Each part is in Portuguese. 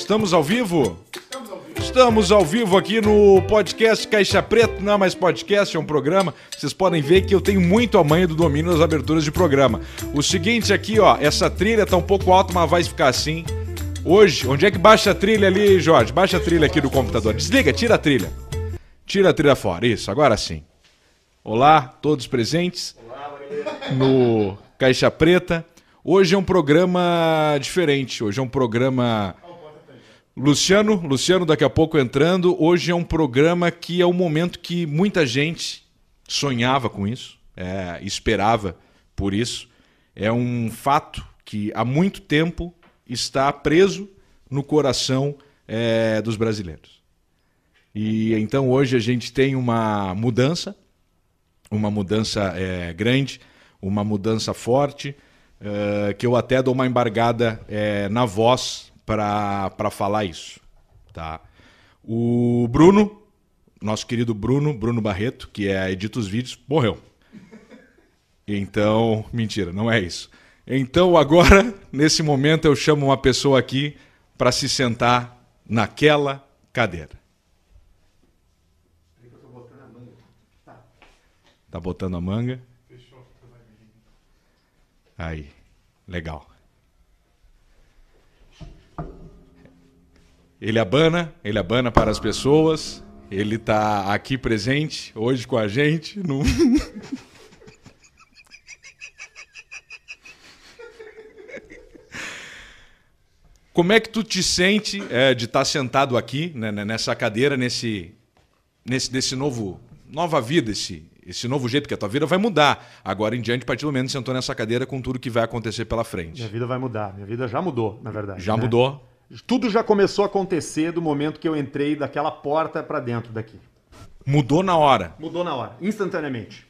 Estamos ao vivo? Estamos ao vivo aqui no podcast Caixa Preta. Não é mais podcast, é um programa. Vocês podem ver que eu tenho muito a manha do domínio das aberturas de programa. O seguinte aqui, ó, essa trilha tá um pouco alta, mas vai ficar assim. Hoje, onde é que baixa a trilha ali, Jorge? Baixa a trilha aqui do computador. Desliga, tira a trilha. Tira a trilha fora. Isso, agora sim. Olá, todos presentes no Caixa Preta. Hoje é um programa diferente. Hoje é um programa. Luciano, Luciano daqui a pouco entrando. Hoje é um programa que é o momento que muita gente sonhava com isso, é, esperava por isso. É um fato que há muito tempo está preso no coração é, dos brasileiros. E então hoje a gente tem uma mudança, uma mudança é, grande, uma mudança forte, é, que eu até dou uma embargada é, na voz para falar isso. Tá? O Bruno, nosso querido Bruno, Bruno Barreto, que é edita os vídeos, morreu. Então, mentira, não é isso. Então agora, nesse momento, eu chamo uma pessoa aqui para se sentar naquela cadeira. Tá botando a manga? Aí, legal. Ele abana, ele abana para as pessoas. Ele está aqui presente hoje com a gente no Como é que tu te sente é, de estar sentado aqui, né, nessa cadeira, nesse, nesse, nesse novo, nova vida, esse, esse novo jeito que a tua vida vai mudar. Agora em diante, a partir do momento que sentou nessa cadeira com tudo que vai acontecer pela frente. Minha vida vai mudar. Minha vida já mudou, na verdade. Já né? mudou? Tudo já começou a acontecer do momento que eu entrei daquela porta para dentro daqui. Mudou na hora. Mudou na hora, instantaneamente.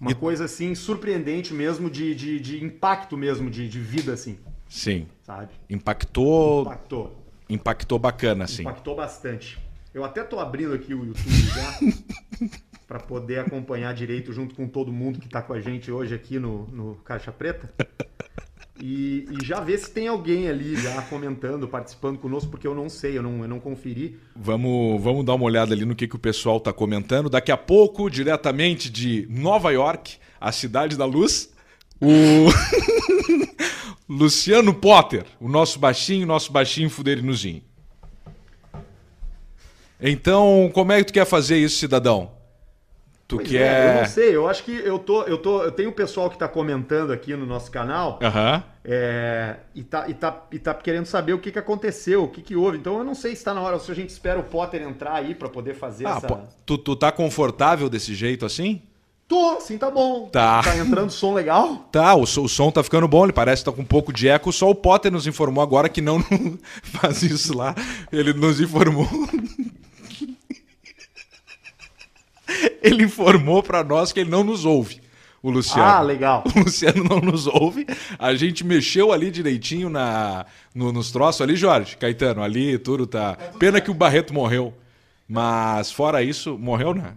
Uma E- coisa assim, surpreendente mesmo, de, de, de impacto mesmo, de, de vida, assim, Sim. sabe? Impactou, Impactou. impactou bacana, assim. Impactou bastante. Eu até tô abrindo aqui o YouTube já para poder acompanhar direito junto com todo mundo que tá com a gente hoje aqui no, no Caixa Preta. E, e já ver se tem alguém ali já comentando, participando conosco, porque eu não sei, eu não, eu não conferi. Vamos, vamos dar uma olhada ali no que, que o pessoal está comentando. Daqui a pouco, diretamente de Nova York, a cidade da luz, o Luciano Potter, o nosso baixinho, nosso baixinho fuderinozinho. Então, como é que tu quer fazer isso, cidadão? Tu Pois é, eu quer. não sei, eu acho que eu tô, eu tô, eu tenho o pessoal que tá comentando aqui no nosso canal Aham. é, e, tá, e, tá, e tá querendo saber o que, que aconteceu, o que, que houve. Então eu não sei se tá na hora, se a gente espera o Potter entrar aí para poder fazer Ah, essa. tu, tu tá confortável desse jeito assim? Tô, sim, tá bom. Tá. Tá entrando som legal? Tá, o, o som tá ficando bom, ele parece que tá com um pouco de eco. Só o Potter nos informou agora que não, não faz isso lá. Ele nos informou. ele informou pra nós que ele não nos ouve, o Luciano. Ah, legal. O Luciano não nos ouve. A gente mexeu ali direitinho na, no- nos troços ali, Jorge, Caetano, ali tudo tá. Pena que o Barreto morreu. Mas fora isso, morreu, né?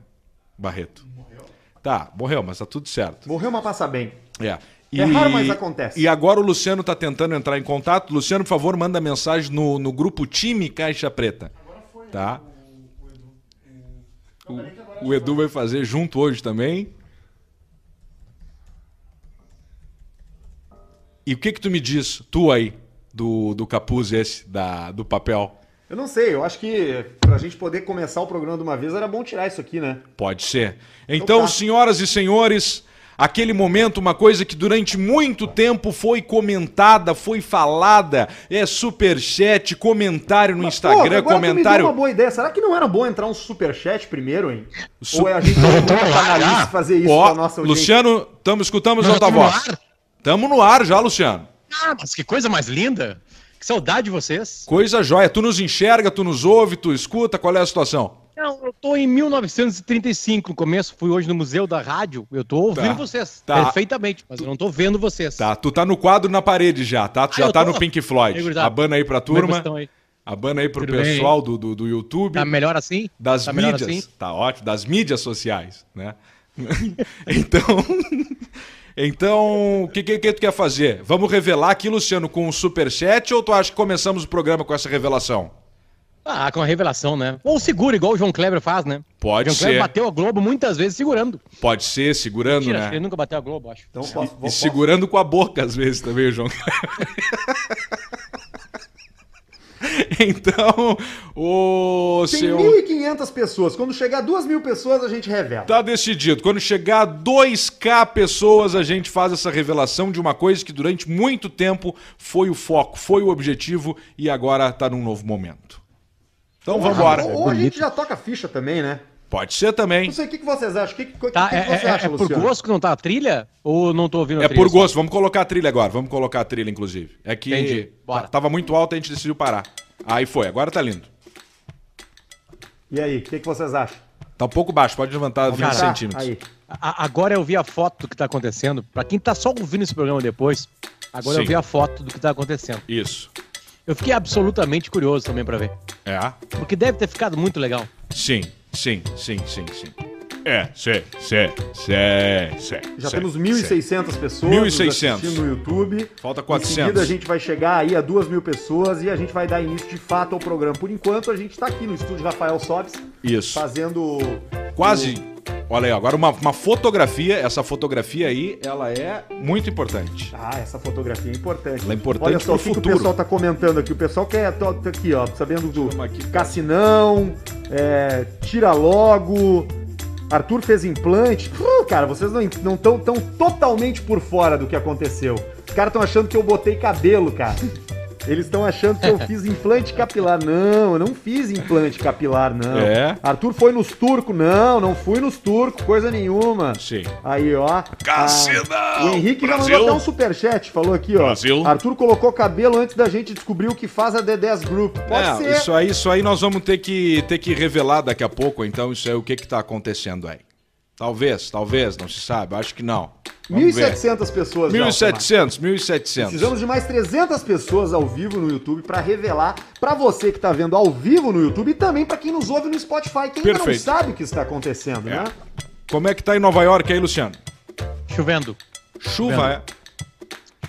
Barreto. Morreu. Tá, morreu, mas tá tudo certo. Morreu, mas passa bem. É. É raro, mas acontece. E agora o Luciano tá tentando entrar em contato. Luciano, por favor, manda mensagem no, no grupo Time Caixa Preta. Tá? O, o Edu vai fazer junto hoje também. E o que que tu me diz, tu aí, do, do capuz esse, da, do papel? Eu não sei, eu acho que pra gente poder começar o programa de uma vez era bom tirar isso aqui, né? Pode ser. Então, tá. senhoras e senhores, aquele momento, uma coisa que durante muito tempo foi comentada, foi falada, é superchat, comentário no Pô, Instagram, me comentário. deu uma boa ideia. Será que não era bom entrar um superchat primeiro, hein? Su- Ou é a gente não tá fazer isso Ó, pra nossa audiência? Luciano, tamo, escutamos a tua estamos no voz. ar? Tamo no ar já, Luciano. Ah, mas que coisa mais linda. Que saudade de vocês. Coisa jóia. Tu nos enxerga, tu nos ouve, tu escuta, qual é a situação? Não, eu tô em 1935, no começo, fui hoje no Museu da Rádio, eu tô ouvindo Tá, vocês tá. perfeitamente, mas eu não tô vendo vocês. Tá, tu tá no quadro na parede já, tá? Tu Ah, já tá tô? no Pink Floyd. Abana aí pra é turma. aí? Abana aí pro Tudo pessoal do, do, do YouTube. Tá melhor assim? das tá mídias. assim? Tá ótimo, das mídias sociais, né? então, então, o que, que, que tu quer fazer? Vamos revelar aqui, Luciano, com o superchat ou tu acha que começamos o programa com essa revelação? Ah, com a revelação, né? Ou segura, igual o João Kleber faz, né? Pode o João Kleber ser. bateu a Globo muitas vezes segurando. Pode ser, segurando, Mentira, acho que né? ele nunca bateu a Globo, acho. Então, posso, E vou- segurando com a boca, às vezes, também, João. então, o Tem seu. 1.500 pessoas. Quando chegar a 2.000 pessoas, a gente revela. Tá decidido. Quando chegar a 2K pessoas, a gente faz essa revelação de uma coisa que durante muito tempo foi o foco, foi o objetivo e agora tá num novo momento. Então vamos embora. Ou, ou a gente já toca ficha também, né? Pode ser também. Não sei, o que, que vocês acham? O que, que, que Tá, que é, você é- acha, é por Luciano? gosto que não tá a trilha? Ou não tô ouvindo a É trilha? por só? gosto. Vamos colocar a trilha agora. Vamos colocar a trilha, inclusive. É que Entendi. Bora. ta- tava muito alto e a gente decidiu parar. Aí foi. Agora tá lindo. E aí, o que, que vocês acham? Tá um pouco baixo. Pode levantar 20 Tá? centímetros. Aí. A- agora eu vi a foto do que tá acontecendo. Pra quem tá só ouvindo esse programa depois, agora Sim. eu vi a foto do que tá acontecendo. Isso. Eu fiquei absolutamente curioso também pra ver. É. Porque deve ter ficado muito legal. Sim, sim, sim, sim, sim. É, sim, sim, sim, sim. Já sim, temos sim. 1.600 pessoas 1.600. nos assistindo no YouTube. Falta Em 400. seguida a gente vai chegar aí a 2.000 pessoas e a gente vai dar início de fato ao programa. Por enquanto a gente tá aqui no estúdio Rafael Sobes Isso. fazendo... Quase. Olha aí, agora uma, uma fotografia. Essa fotografia aí, ela é muito importante. Ah, essa fotografia é importante. Ela é importante Olha só o que, que o pessoal tá comentando aqui. O pessoal quer. Tô aqui, ó, sabendo do aqui. Cassinão, é, Tira Logo, Arthur fez implante. Uh, cara, vocês não estão tão, totalmente por fora do que aconteceu. Os caras estão achando que eu botei cabelo, cara. Eles estão achando que eu fiz implante capilar. Não, eu não fiz implante capilar, não. É? Arthur foi nos turcos. Não, não fui nos turcos, coisa nenhuma. Sim. Aí, ó. Cassinão, Ah, o Henrique já Brasil. mandou até um superchat, falou aqui, ó. Brasil. Arthur colocou cabelo antes da gente descobrir o que faz a D10 Group. Pode É, ser. isso aí, isso aí nós vamos ter que, ter que revelar daqui a pouco, então, isso aí, o que que tá acontecendo aí. Talvez, talvez, não se sabe, acho que não. Vamos ver. 1.700 pessoas já, Alcemar. 1.700, 1.700. Precisamos de mais 300 pessoas ao vivo no YouTube pra revelar pra você que tá vendo ao vivo no YouTube e também pra quem nos ouve no Spotify, que ainda não sabe o que está acontecendo, É. né? Como é que tá em Nova York aí, Luciano? Chovendo. Chuva, é?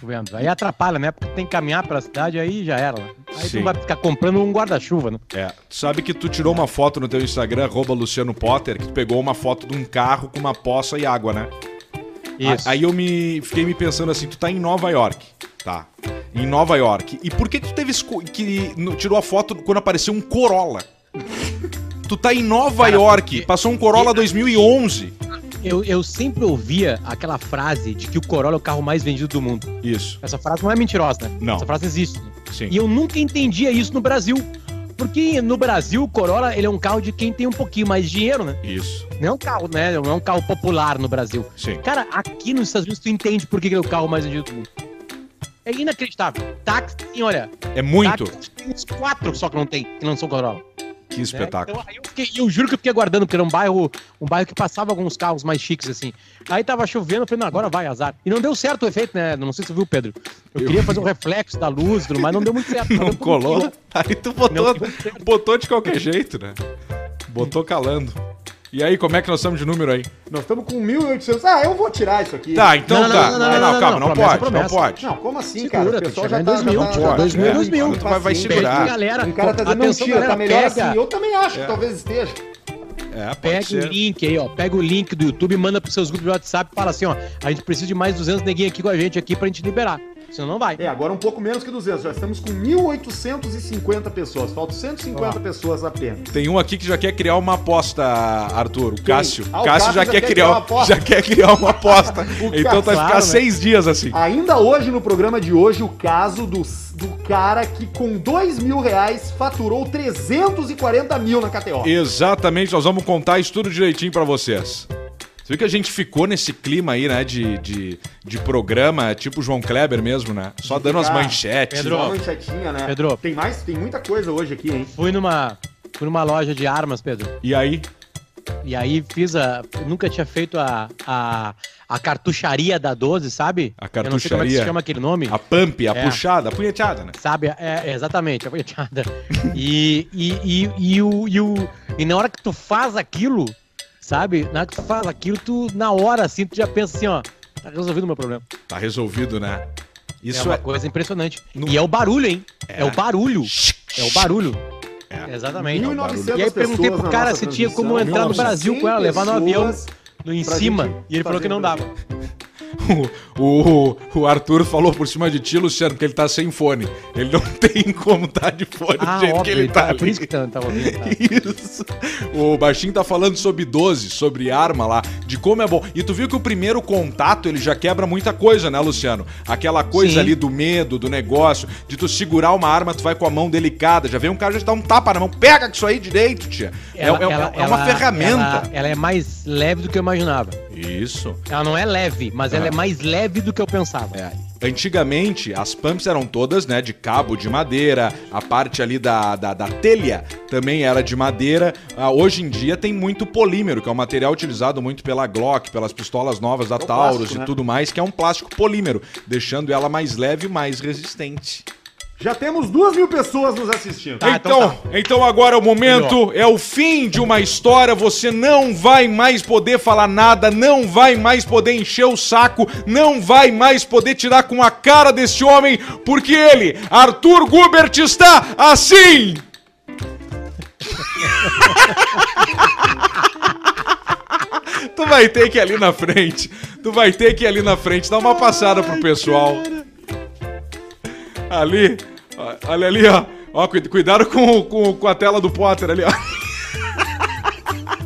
Chovendo. Aí atrapalha, né? Porque tem que caminhar pela cidade, aí já era. né? Aí Sim. tu vai ficar comprando um guarda-chuva, né? É. Tu sabe que tu tirou uma foto no teu Instagram, arroba Luciano Potter, que tu pegou uma foto de um carro com uma poça e água, né? Isso. Aí eu me fiquei me pensando assim, tu tá em Nova York, tá? Em Nova York. E por que tu teve que tirou a foto quando apareceu um Corolla? tu tá em Nova Cara, York, porque- passou um Corolla 2011. Eu, eu sempre ouvia aquela frase de que o Corolla é o carro mais vendido do mundo. Isso. Essa frase não é mentirosa, né? Não. Essa frase existe. né? Sim. E eu nunca entendia isso no Brasil. Porque no Brasil, o Corolla ele é um carro de quem tem um pouquinho mais de dinheiro, né? Isso. Não é um carro, né? Não é um carro popular no Brasil. Sim. Cara, aqui nos Estados Unidos tu entende por que ele é o carro mais vendido do mundo. É inacreditável. Táxi, olha. É muito. Táxi, tem uns quatro só que não tem, que não são Corolla. Que né? espetáculo. Então, aí eu, fiquei- eu juro que eu fiquei aguardando, porque era um bairro, um bairro que passava alguns carros mais chiques, assim. Aí tava chovendo, eu falei, não, agora vai, azar. E não deu certo o efeito, né? Não sei se você viu, Pedro. Eu, queria fazer um reflexo da luz mais, não deu muito certo. Não Mas colou? Aí tu botou, botou de qualquer jeito, né? Botou calando. E aí, como é que nós estamos de número aí? Nós estamos com 1.800. Ah, eu vou tirar isso aqui. Tá, então Não, não, tá. não, Não, não, não, não, calma, não, não promessa, pode, não pode. Não, como assim, Segura, cara? O pessoal já tá... em 2000, já tá- tira, já- 2000, é, 2000. então Tu vai- vai segurar. Galera, Um cara tá dizendo, atenção, não tira, tá galera, melhor pega, assim. Eu também acho É. que talvez esteja. É, pode Pega o ser. link aí, ó. Pega o link do YouTube e manda pros seus grupos de WhatsApp e fala assim, ó. A gente precisa de mais 200 neguinhos aqui com a gente aqui pra gente liberar. Senão não vai. É, agora um pouco menos que 200. Já estamos com 1.850 pessoas. Faltam 150 pessoas apenas. Tem um aqui que já quer criar uma aposta, Arthur. O Cássio. Ah, o Cássio já, quer, criar, uma aposta. já quer criar uma aposta. então vai Claro, ficar né? seis dias assim. Ainda hoje, no programa de hoje, o caso do, do cara que com 2 mil reais faturou 340 mil na KTO. Exatamente, nós vamos contar isso tudo direitinho pra vocês. Você viu que a gente ficou nesse clima aí, né, de, de, de programa, tipo João Kleber mesmo, né? Só dando as manchetes. Pedro. Manchetinha, né? Pedro. Tem mais, tem muita coisa hoje aqui, hein? Fui numa, fui numa loja de armas, Pedro. E aí? E aí fiz a. Nunca tinha feito a, a, a cartucharia da 12, sabe? A Eu não sei como é que se cartucharia. chama aquele nome. A pump, a É. puxada, a punheteada, né? Sabe? É, é, exatamente, a punhetada. e, e, e, e, o, e, o, e na hora que tu faz aquilo, sabe? Na hora que tu faz aquilo, tu, na hora, assim, tu já pensa assim, ó, tá resolvido o meu problema. Tá resolvido, né? é Isso uma é. coisa impressionante. No- E é o barulho, hein? É, É. o barulho. É o barulho. É. Exatamente. 1900 E aí eu perguntei pro cara se tinha como entrar no 1900 Brasil com ela, levar no avião no, em cima. gente E ele falou que não dava. O, o, o Arthur falou por cima de ti, Luciano, que ele tá sem fone. Ele não tem como tá de fone Ah, do jeito que óbvio, ele tá. é por isso que tá, tá ouvindo. tá. Isso. O Baixinho tá falando sobre 12, sobre arma lá, de como é bom. E tu viu que o primeiro contato ele já quebra muita coisa, né, Luciano? Aquela coisa Sim. ali do medo, do negócio, de tu segurar uma arma, tu vai com a mão delicada. Já vem um cara já te dá um tapa na mão. Pega isso aí direito, tia. É- Ela- é, é- ela- é uma ela- ferramenta. Ela, ela é mais leve do que eu imaginava. Isso. Ela não é leve, mas ela Ah. é mais leve do que eu pensava. É. Antigamente, as pumps eram todas, né, de cabo de madeira, a parte ali da, da, da telha também era de madeira. Ah, hoje em dia tem muito polímero, que é um material utilizado muito pela Glock, pelas pistolas novas da É Taurus plástico, e né? tudo mais, que é um plástico polímero, deixando ela mais leve e mais resistente. Já temos duas mil pessoas nos assistindo. Tá, então, então então, agora é o momento, é o fim de uma história. Você não vai mais poder falar nada, não vai mais poder encher o saco, não vai mais poder tirar com a cara desse homem, porque ele, Arthur Gubert, está assim! tu vai ter que ir ali na frente, tu vai ter que ir ali na frente, dar uma passada pro pessoal. Ali, olha ali, ó. Ó, cuida- cuidado com, com, com a tela do Potter ali, ó.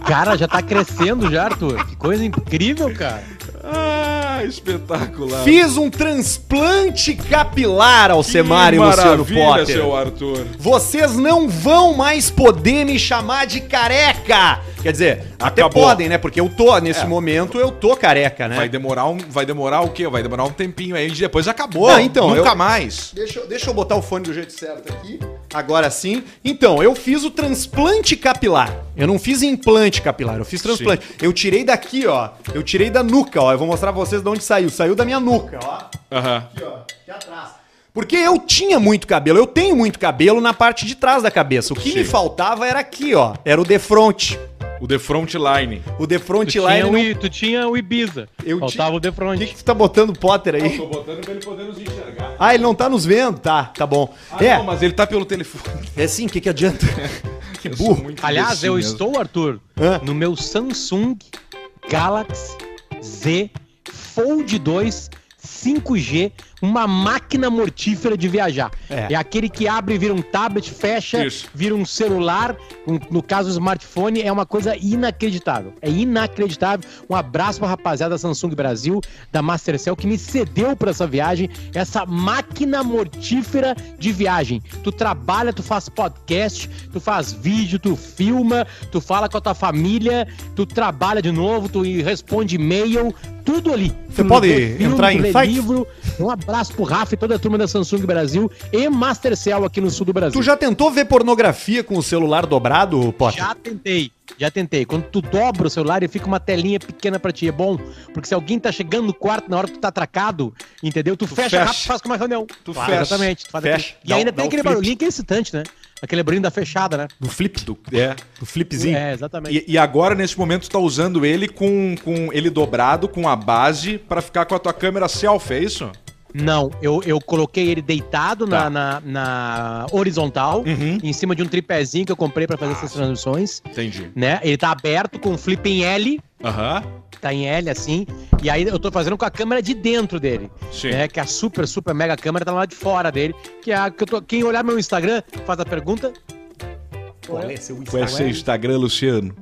Cara, já tá crescendo já, Arthur. Que coisa incrível, cara. Ah, espetacular. Fiz um transplante capilar ao Semar e Luciano Potter. seu Arthur. Vocês não vão mais poder me chamar de careca. Quer dizer, até Acabou. podem, né? Porque eu tô, nesse É. momento, eu tô careca, né? Vai demorar um, vai demorar o quê? Vai demorar um tempinho aí, depois acabou. Não, então, Nunca eu- mais. Deixa, eu- deixa eu botar o fone do jeito certo aqui. Agora sim. Então, eu fiz o transplante capilar. Eu não fiz implante capilar, eu fiz transplante. Eu tirei daqui, ó. Eu tirei da nuca, ó. Eu vou mostrar pra vocês de onde saiu. Saiu da minha nuca, ó. Aham. Aqui, ó. Aqui atrás. Porque eu tinha muito cabelo, eu tenho muito cabelo na parte de trás da cabeça. O que Sim. me faltava era aqui, ó. Era o defronte. O The Frontline. O Tu o, não... I- tu tinha o Ibiza. Eu Faltava o O The Front. que, que tu tá botando Potter aí? Tô botando pra ele poder nos enxergar. Ah, ele não tá nos vendo? Tá, tá bom. Ah, é, não, mas ele tá pelo telefone. é sim, o que, que adianta? Que burro. Aliás, eu estou, Arthur, Hã? no meu Samsung Galaxy Z Fold 2 5G, uma máquina mortífera de viajar. É. É, aquele que abre vira um tablet, fecha, Isso. vira um celular, um- no caso o smartphone, é uma coisa inacreditável. É inacreditável. Um abraço pra rapaziada da Samsung Brasil, da Mastercell, que me cedeu pra essa viagem, essa máquina mortífera de viagem. Tu trabalha, tu faz podcast, tu faz vídeo, tu filma, tu fala com a tua família, tu trabalha de novo, tu responde e-mail, tudo ali. Você Tu pode filme, entrar em sites? livro. Um abraço pro Rafa e toda a turma da Samsung Brasil e Mastercell aqui no sul do Brasil. Tu já tentou ver pornografia com o celular dobrado, Potter? Já tentei, já tentei. Quando tu dobra o celular e fica uma telinha pequena pra ti, é bom. Porque se alguém tá chegando no quarto na hora que tu tá atracado, entendeu? Tu, fecha, fecha. rápido e faz como uma reunião. Tu Claro, fecha, Exatamente. Tu faz fecha, aquele- E ainda tem dá um aquele flip. barulhinho que é excitante, né? Aquele barulhinho da fechada, né? Do flip? Do- é. Do flipzinho? É, exatamente. E, e agora, nesse momento, tu tá usando ele com, com ele dobrado, com a base, pra ficar com a tua câmera selfie, é isso? Não, eu, eu coloquei ele deitado Tá. na, na, na horizontal, Uhum. em cima de um tripézinho que eu comprei pra fazer essas transmissões, Entendi. né? Ele tá aberto com flip em L, Aham. tá em L assim, e aí eu tô fazendo com a câmera de dentro dele. Sim. né? Que a super, super mega câmera tá lá de fora dele. Que é a que eu tô. Quem olhar meu Instagram faz a pergunta. Qual é seu Qual é seu Instagram, Luciano?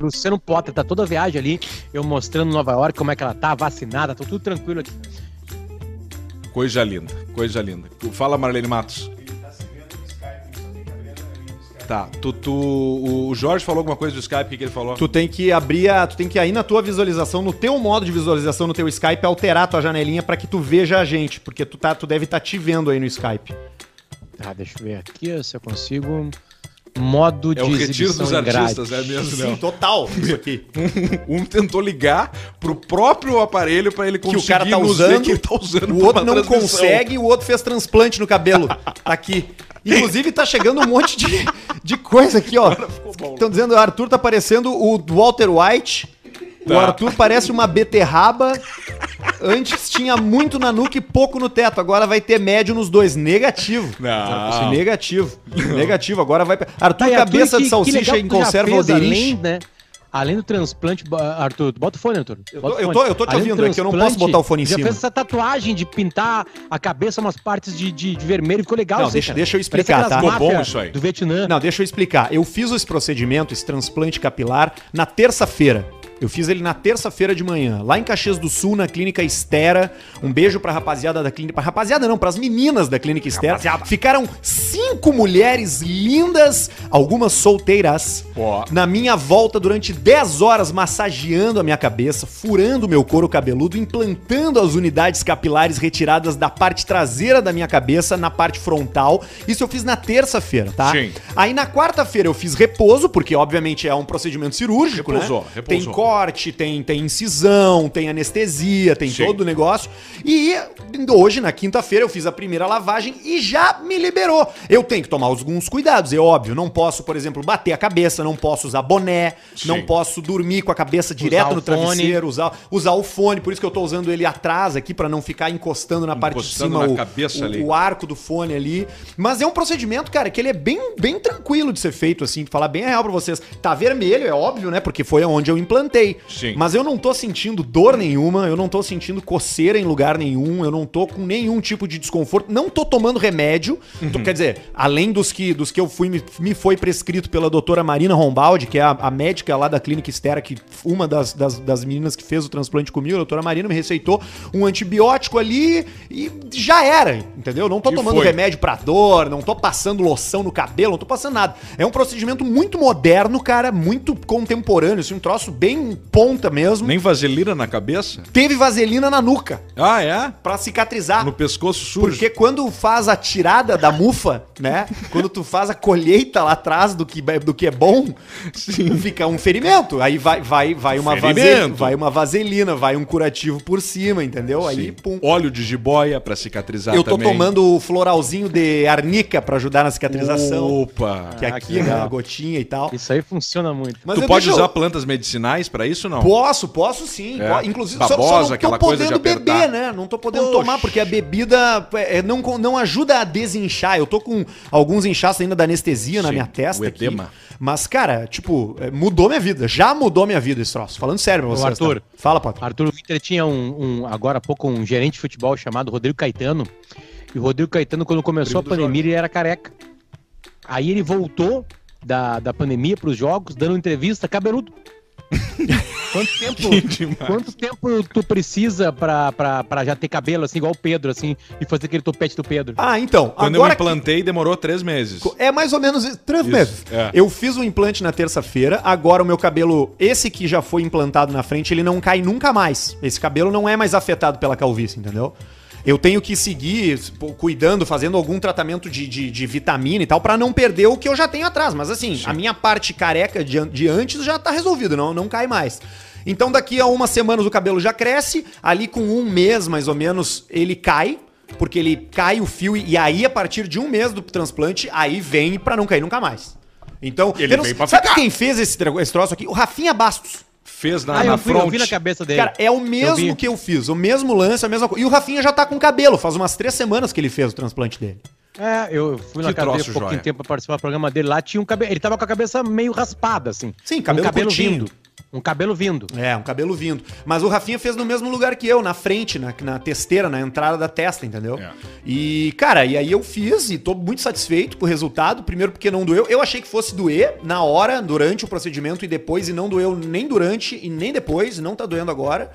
Luciano Potter, tá toda a viagem ali, eu mostrando Nova York, como é que ela tá, vacinada, tá tudo tranquilo aqui. Coisa linda, coisa linda. Fala, Marlene Matos. Tá, tu, tu, o Jorge falou alguma coisa do Skype, o que, que ele falou? Tu tem que abrir a. Tu tem que aí na tua visualização, no teu modo de visualização no teu Skype, alterar a tua janelinha pra que tu veja a gente. Porque tu, tá, tu deve estar te vendo aí no Skype. Tá, deixa eu ver aqui se eu consigo. Modo É de o retiro dos grade. artistas, é mesmo, Sim, Léo? total. Isso aqui. Um tentou ligar pro próprio aparelho pra ele que conseguir o cara tá usando, que ele tá usando o outro não consegue, o outro fez transplante no cabelo. Tá aqui. Inclusive tá chegando um monte de, de coisa aqui, ó. Estão dizendo, o Arthur tá parecendo o Walter White. O Tá. Arthur parece uma beterraba. Antes tinha muito na nuca e pouco no teto. Agora vai ter médio nos dois. Negativo. Não. Negativo. Negativo. Agora vai. Arthur, Tá, Arthur, cabeça que- de que salsicha em já conserva além, né? Além do transplante, Arthur, bota o fone, Arthur. Eu tô- o eu fone. tô- eu tô te Além do ouvindo, é que eu não posso botar o fone em já cima. fez essa tatuagem de pintar a cabeça umas partes de, de, de vermelho, ficou legal. Não, aí, deixa- cara. deixa eu explicar, tá? Ficou bom isso aí. Do Vietnã. Não, deixa eu explicar. Eu fiz esse procedimento, esse transplante capilar, na terça-feira. Eu fiz ele na terça-feira de manhã, lá em Caxias do Sul, na Clínica Estera. Um beijo pra rapaziada da clínica. Rapaziada não, pras meninas da Clínica Estera. Ficaram cinco mulheres lindas, algumas solteiras, na minha volta durante 10 horas, massageando a minha cabeça, furando meu couro cabeludo, implantando as unidades capilares retiradas da parte traseira da minha cabeça na parte frontal. Isso eu fiz na terça-feira, tá? Sim. Aí na quarta-feira eu fiz repouso, porque obviamente é um procedimento cirúrgico, Repousou, né? repousou. Tem corte, tem, tem incisão, tem anestesia, tem Sim. todo o negócio. E hoje, na quinta-feira, eu fiz a primeira lavagem e já me liberou. Eu tenho que tomar alguns cuidados, é óbvio. Não posso, por exemplo, bater a cabeça, não posso usar boné, Sim. não posso dormir com a cabeça direto o no travesseiro, usar, usar o fone, por isso que eu tô usando ele atrás aqui, pra não ficar encostando na parte de Encostando cima na o, cabeça o- ali. o arco do fone ali. Mas é um procedimento, cara, que ele é bem, bem tranquilo de ser feito, assim, pra falar bem real pra vocês. Tá vermelho, é óbvio, né? Porque foi onde eu implantei. Sim. Mas eu não tô sentindo dor nenhuma, eu não tô sentindo coceira em lugar nenhum, eu não tô com nenhum tipo de desconforto, não tô tomando remédio. Tô- Uhum. quer dizer, além dos que, dos que eu fui, me, me foi prescrito pela doutora Marina Rombaldi, que é a, a médica lá da Clínica Estera, que uma das, das, das meninas que fez o transplante comigo, a doutora Marina, me receitou um antibiótico ali e já era, entendeu? Não tô E tomando foi. remédio pra dor, não tô passando loção no cabelo, não tô passando nada. É um procedimento muito moderno, cara, muito contemporâneo, assim, um troço bem ponta mesmo. Nem vaselina na cabeça? Teve vaselina na nuca Ah, é? pra cicatrizar. No pescoço sujo. Porque quando faz a tirada da mufa, né? Quando tu faz a colheita lá atrás do que, do que é bom, fica um ferimento. Aí vai, vai, vai, uma Ferimento. vaselina, vai uma vaselina, vai um curativo por cima, entendeu? Aí, Sim. pum. Óleo de jiboia pra cicatrizar Eu tô também. tomando o floralzinho de arnica pra ajudar na cicatrização. Opa! que Ah, aqui, que legal. né? A gotinha e tal. Isso aí funciona muito. Mas tu pode deixo- usar plantas medicinais pra isso não? Posso, posso sim. É. Inclusive, só- só, Babosa, não tô podendo beber, né? Não tô podendo Poxa. tomar, porque a bebida é, não, con- não ajuda a desinchar. Eu tô com alguns inchaços ainda da anestesia na Sim, minha testa o aqui. edema. Mas, cara, tipo, é, mudou minha vida. Já mudou minha vida esse troço. Falando sério pra Ô, vocês. Arthur. tá? Fala, Pato. Arthur Winter tinha um, um- agora há pouco, um gerente de futebol chamado Rodrigo Caetano. E o Rodrigo Caetano, quando começou a pandemia, ele era careca. Aí ele voltou da, da pandemia para os jogos, dando entrevista cabeludo. Quanto tempo, quanto tempo tu precisa pra, pra, pra já ter cabelo, assim, igual o Pedro, assim, e fazer aquele topete do Pedro? Ah, então. Quando eu agora que- implantei, demorou três meses. É mais ou menos isso, três Isso, meses. é. Eu fiz o implante na terça-feira, agora o meu cabelo, esse que já foi implantado na frente, ele não cai nunca mais. Esse cabelo não é mais afetado pela calvície, entendeu? Eu tenho que seguir cuidando, fazendo algum tratamento de, de, de vitamina e tal, pra não perder o que eu já tenho atrás. Mas assim, a minha parte careca de, de antes já tá resolvida, não, não cai mais. Então daqui a umas semanas o cabelo já cresce, ali com um mês mais ou menos ele cai, porque ele cai o fio e, aí a partir de um mês do transplante, aí vem pra não cair nunca mais. Então, Ele não- vem pra sabe ficar. quem fez esse, esse troço aqui? O Rafinha Bastos. Fez na, ah, na eu, vi, eu front. vi na cabeça dele. Cara, é o Eu mesmo vi. que eu fiz, o mesmo lance, a mesma coisa. E o Rafinha já tá com cabelo, faz umas três semanas que ele fez o transplante dele. É, eu fui na Que casa dele há pouquinho joia. tempo pra participar do programa dele lá, tinha um cabelo. Ele tava com a cabeça meio raspada, assim. Sim, cabelo um cabelo curtinho. vindo. Um cabelo vindo. É, um cabelo vindo. Mas o Rafinha fez no mesmo lugar que eu, na frente, na, na testeira, na entrada da testa, entendeu? É. E, cara, e aí eu fiz e tô muito satisfeito com o resultado. Primeiro porque não doeu. Eu achei que fosse doer na hora, durante o procedimento e depois, e não doeu nem durante e nem depois, não tá doendo agora.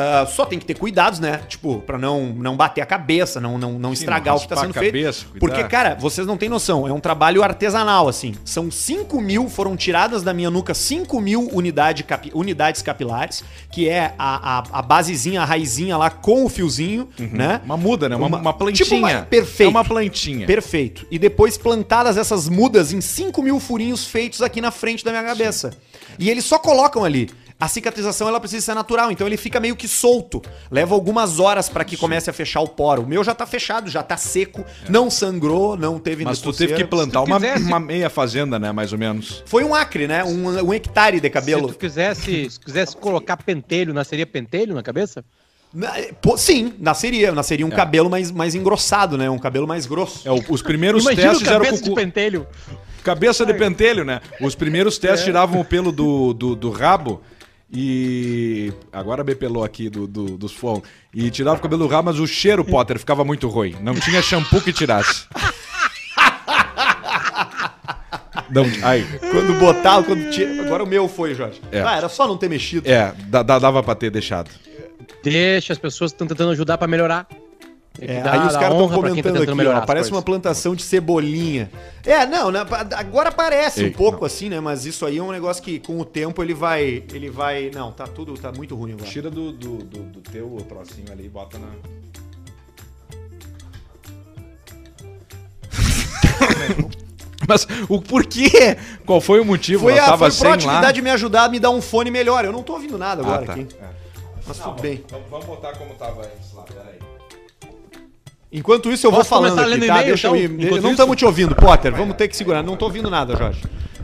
Ah, só tem que ter cuidados, né? Tipo, pra não, não bater a cabeça, não, não, não estragar não o que tá sendo feito. cabeça. Porque, cara, vocês não têm noção, é um trabalho artesanal, assim. São 5 mil, foram tiradas da minha nuca 5 mil unidade capi- unidades capilares, que é a, a, a basezinha, a raizinha lá com o fiozinho, né? Uma muda, né? Uma, Uma- uma plantinha. tipo uma- perfeito. É uma plantinha. Perfeito. E depois plantadas essas mudas em 5 mil furinhos feitos aqui na frente da minha cabeça. E eles só colocam ali. A cicatrização ela precisa ser natural, então ele fica meio que solto. Leva algumas horas pra que comece a fechar o poro. O meu já tá fechado, já tá seco, não sangrou, não teve É. Mas tu teve que plantar uma, uma meia fazenda, né? Mais ou menos. Foi um acre, né? Um, um hectare de cabelo. Se tu quisesse, se quisesse colocar pentelho, nasceria pentelho na cabeça? Na- pô, sim, nasceria. Nasceria um cabelo mais, mais engrossado, né? Um cabelo mais grosso. É, os primeiros Imagina testes eram cabeça com de pentelho. cabeça de pentelho, né? Os primeiros É. testes tiravam o pelo do, do, do rabo e. Agora me pelou aqui do, do- dos fogos. E tirava o cabelo do rabo, mas o cheiro, Potter, ficava muito ruim. Não tinha shampoo que tirasse. Não, aí. Quando botava, quando tira... Agora o meu foi, Jorge. É. Ah, era só não ter mexido. É, dava pra ter deixado. Deixa, as pessoas estão tentando ajudar pra melhorar. É, dar- aí os caras estão tá comentando tentando aqui, ó, parece coisas. uma plantação de cebolinha. É, não, né, agora parece Ei, um pouco não. assim, né? Mas isso aí é um negócio que com o tempo ele vai, ele vai, não, tá tudo, tá muito ruim agora. Tira do, do, do, do teu trocinho ali e bota na. Mas o porquê? Qual foi o motivo? Foi a, tava foi lá? me ajudar a me dar um fone melhor. Eu não tô ouvindo nada agora Ah, tá. aqui. Mas tudo bem. Vamos botar como tava antes lá, peraí. Enquanto isso, eu vou Posso falando começar aqui, tá? e-mail, Deixa eu ir. então? Enquanto Não isso? estamos te ouvindo, Potter. Vamos ter que segurar. Não tô ouvindo nada, Jorge.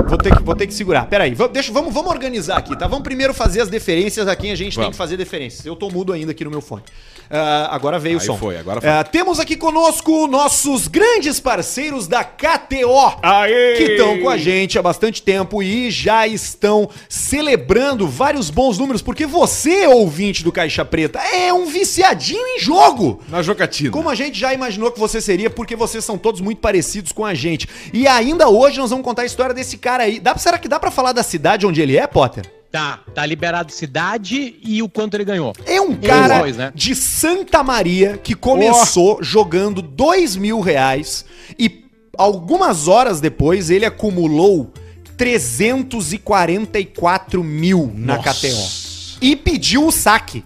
Vou ter que, vou ter que segurar. Pera aí. Vamos, deixa, vamos, vamos organizar aqui, tá? Vamos primeiro fazer as deferências a quem a gente tem Vamos. que fazer deferências. Eu tô mudo ainda aqui no meu fone. Ah, agora veio Aí o som. foi, agora foi. Ah, temos aqui conosco nossos grandes parceiros da KTO. Aê! Que estão com a gente há bastante tempo e já estão celebrando vários bons números, porque você, ouvinte do Caixa Preta, é um viciadinho em jogo. Na jocatina. Como a gente já imaginou que você seria, porque vocês são todos muito parecidos com a gente. E ainda hoje nós vamos contar a história desse cara aí. Dá, será que dá pra falar da cidade onde ele é, Potter? Tá, tá liberado cidade e o quanto ele ganhou. É um cara dois, né? de Santa Maria que começou jogando dois mil reais e algumas horas depois ele acumulou 344 mil na Nossa. KTO. E pediu o saque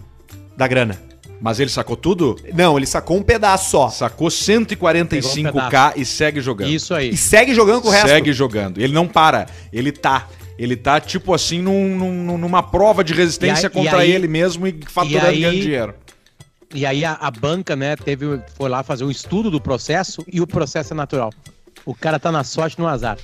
da grana. Mas ele sacou tudo? Não, ele sacou um pedaço só. Sacou Pegou um 145k e segue jogando. Isso aí. E segue jogando com o resto. Segue jogando. Ele não para. Ele tá. Ele tá, tipo assim, num- num- numa prova de resistência aí- contra e aí- ele mesmo e faturando e aí- ganhando dinheiro. E aí a, a banca, né, teve, foi lá fazer um estudo do processo e o processo é natural. O cara tá na sorte no azar.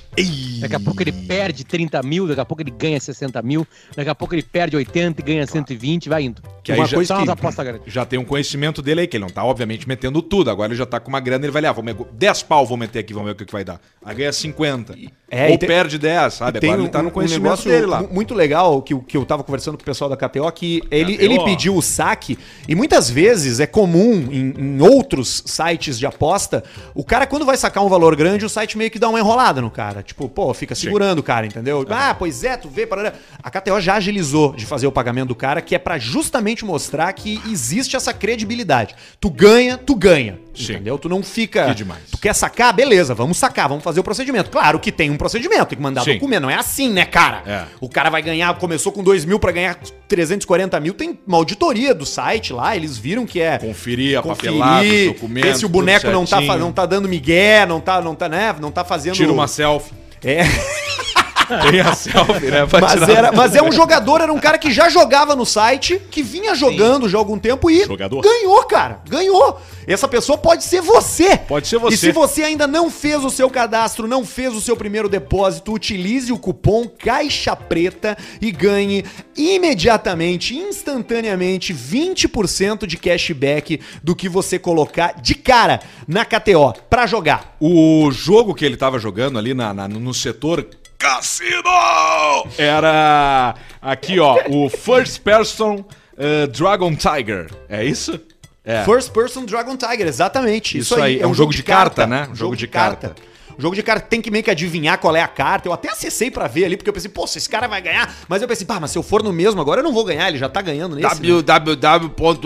Daqui a pouco ele perde 30 mil, daqui a pouco ele ganha 60 mil, daqui a pouco ele perde 80 e ganha 120, vai indo. Que aí Uma já, coisa que- já tem um conhecimento dele aí, que ele não tá, obviamente, metendo tudo. Agora ele já tá com uma grana, ele vai lá, ah, vou meter 10 pau, vou meter aqui, vamos ver o que, que vai dar. Aí ganha 50. É, Ou e tem- perde 10, sabe? Tem Agora um, ele tá no um conhecimento negócio dele lá. mu- muito legal que, eu- que eu tava conversando com o pessoal da KTO, que ele, KTO. ele pediu o saque, e muitas vezes é comum em, em outros sites de aposta, o cara quando vai sacar um valor grande, o site meio que dá uma enrolada no cara. Tipo, pô, fica segurando o cara, entendeu? Ah, pois é, tu vê, parará. A KTO já agilizou de fazer o pagamento do cara, que é pra justamente mostrar que existe essa credibilidade. Tu ganha, tu ganha. Sim. Entendeu? Tu não fica. Que demais. Tu quer sacar? Beleza, vamos sacar, vamos fazer o procedimento. Claro que tem um procedimento, tem que mandar Sim. documento. Não é assim, né, cara? É. O cara vai ganhar, começou com 2 mil pra ganhar 340 mil. Tem uma auditoria do site lá, eles viram que é. Conferir a papelada, Conferir, documentos. ver se o boneco não tá, não tá dando migué, não tá, não tá, né? Não tá fazendo. Tira uma selfie. É. Tem a selfie, né? pra Mas, era, mas é um jogador, era um cara que já jogava no site, que vinha jogando já há algum tempo e Jogador. ganhou, cara. Ganhou. Essa pessoa pode ser você. Pode ser você. E se você ainda não fez o seu cadastro, não fez o seu primeiro depósito, utilize o cupom Caixa Preta e ganhe imediatamente, instantaneamente, 20% de cashback do que você colocar de cara na KTO pra jogar. O jogo que ele tava jogando ali na, na- no setor Cassino era aqui, ó, o First Person uh, Dragon Tiger. É isso? É. First Person Dragon Tiger, exatamente. Isso aí, é um jogo de carta, né? Um jogo de carta. Jogo de carta tem que meio que adivinhar qual é a carta. Eu até acessei pra ver ali, porque eu pensei, pô, se esse cara vai ganhar. Mas eu pensei, pá, mas se eu for no mesmo agora, eu não vou ganhar, ele já tá ganhando nesse. né?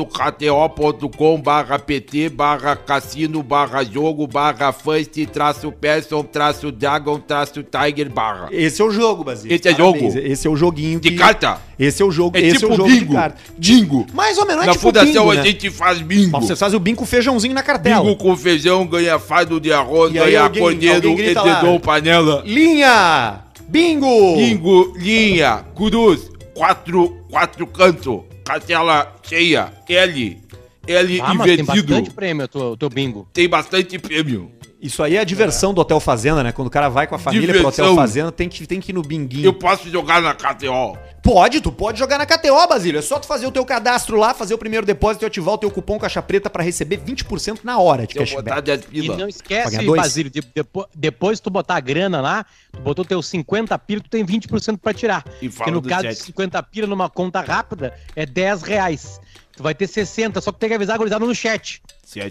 www.kto.com barra pt barra cassino barra jogo barra first traço person traço dragon traço tiger barra Esse é o jogo, Basílio. Esse é Parabéns. jogo? Esse é o joguinho de que- carta Esse é o jogo, é esse tipo é o jogo bingo de carta. bingo Mais ou menos, é na tipo fundação bingo, a né? gente faz bingo Mas Você faz o bingo com feijãozinho na cartela. bingo com feijão ganha fardo de arroz E ganha alguém- alguém grita lá. panela Linha! Bingo! bingo linha cruz quatro quatro canto cartela cheia L L Ah, mas tem invertido bastante prêmio o teu, o teu bingo. tem bastante prêmio Isso aí é a diversão do Hotel Fazenda, né? Quando o cara vai com a família pro Diversão. Hotel Fazenda, tem que, tem que ir no binguinho. eu posso jogar na KTO Pode, tu pode jogar na KTO, Basílio. É só tu fazer o teu cadastro lá, fazer o primeiro depósito e ativar o teu cupom caixa preta pra receber 20% na hora de cashback. 10 E não esquece. Basílio, de, depo- depois tu botar a grana lá, tu botou teu 50 pila, tu tem 20% pra tirar. E Porque no caso de 50 pila numa conta rápida, é 10 reais. Tu vai ter 60, só que tem que avisar a gurizada no chat.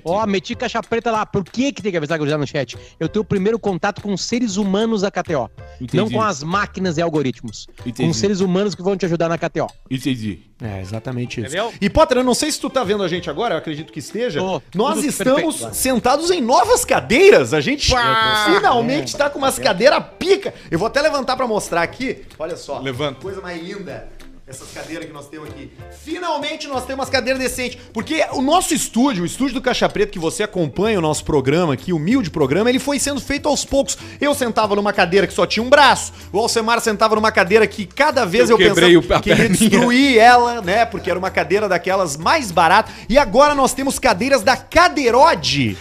Ó, meti caixa preta lá. Por que que tem que avisar a gurizada no chat? Eu tenho o primeiro contato com seres humanos da KTO. Entendi. Não com as máquinas e algoritmos. Entendi. Com seres humanos que vão te ajudar na KTO. Entendi. É, exatamente isso. Entendeu? E Potter, eu não sei se tu tá vendo a gente agora, eu acredito que esteja. Tô. Nós estamos perfeito, sentados em novas cadeiras. A gente finalmente tá com umas cadeiras pica. Eu vou até levantar pra mostrar aqui. Olha só. Levanta. Coisa mais linda. Essas cadeiras que nós temos aqui. Finalmente nós temos umas cadeiras decentes. Porque o nosso estúdio, o estúdio do Caixa Preto, que você acompanha o nosso programa aqui, o humilde programa, ele foi sendo feito aos poucos. Eu sentava numa cadeira que só tinha um braço. O Alcemar sentava numa cadeira que cada vez eu, Eu quebrei o- a que ia destruir ela, né? Porque era uma cadeira daquelas mais baratas. E agora nós temos cadeiras da Cadeirode.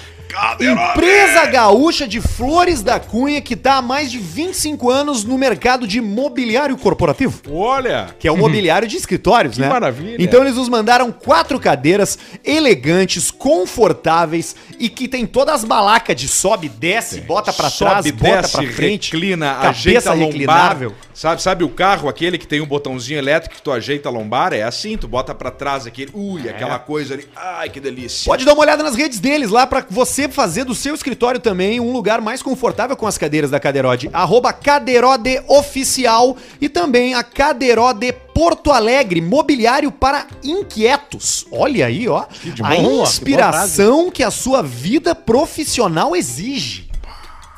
Empresa gaúcha de Flores da Cunha que tá há mais de 25 anos no mercado de mobiliário corporativo. Olha! Que é o mobiliário de escritórios, Que né? maravilha. Então eles nos mandaram quatro cadeiras elegantes, confortáveis e que tem todas as balacas de sobe, desce, bota pra trás, Sobe, bota desce, pra frente, reclina, cabeça ajeita a lombar. reclinável. Sabe, sabe o carro, aquele que tem um botãozinho elétrico que tu ajeita a lombar? É assim, tu bota pra trás aquele, ui, aquela coisa ali. Ai, que delícia. Pode dar uma olhada nas redes deles lá pra você fazer do seu escritório também um lugar mais confortável com as cadeiras da Cadeirode. Arroba Cadeirode Oficial e também a Cadeirode Porto Alegre, mobiliário para inquietos. Olha aí, ó. de a boa, que inspiração que a sua vida profissional exige.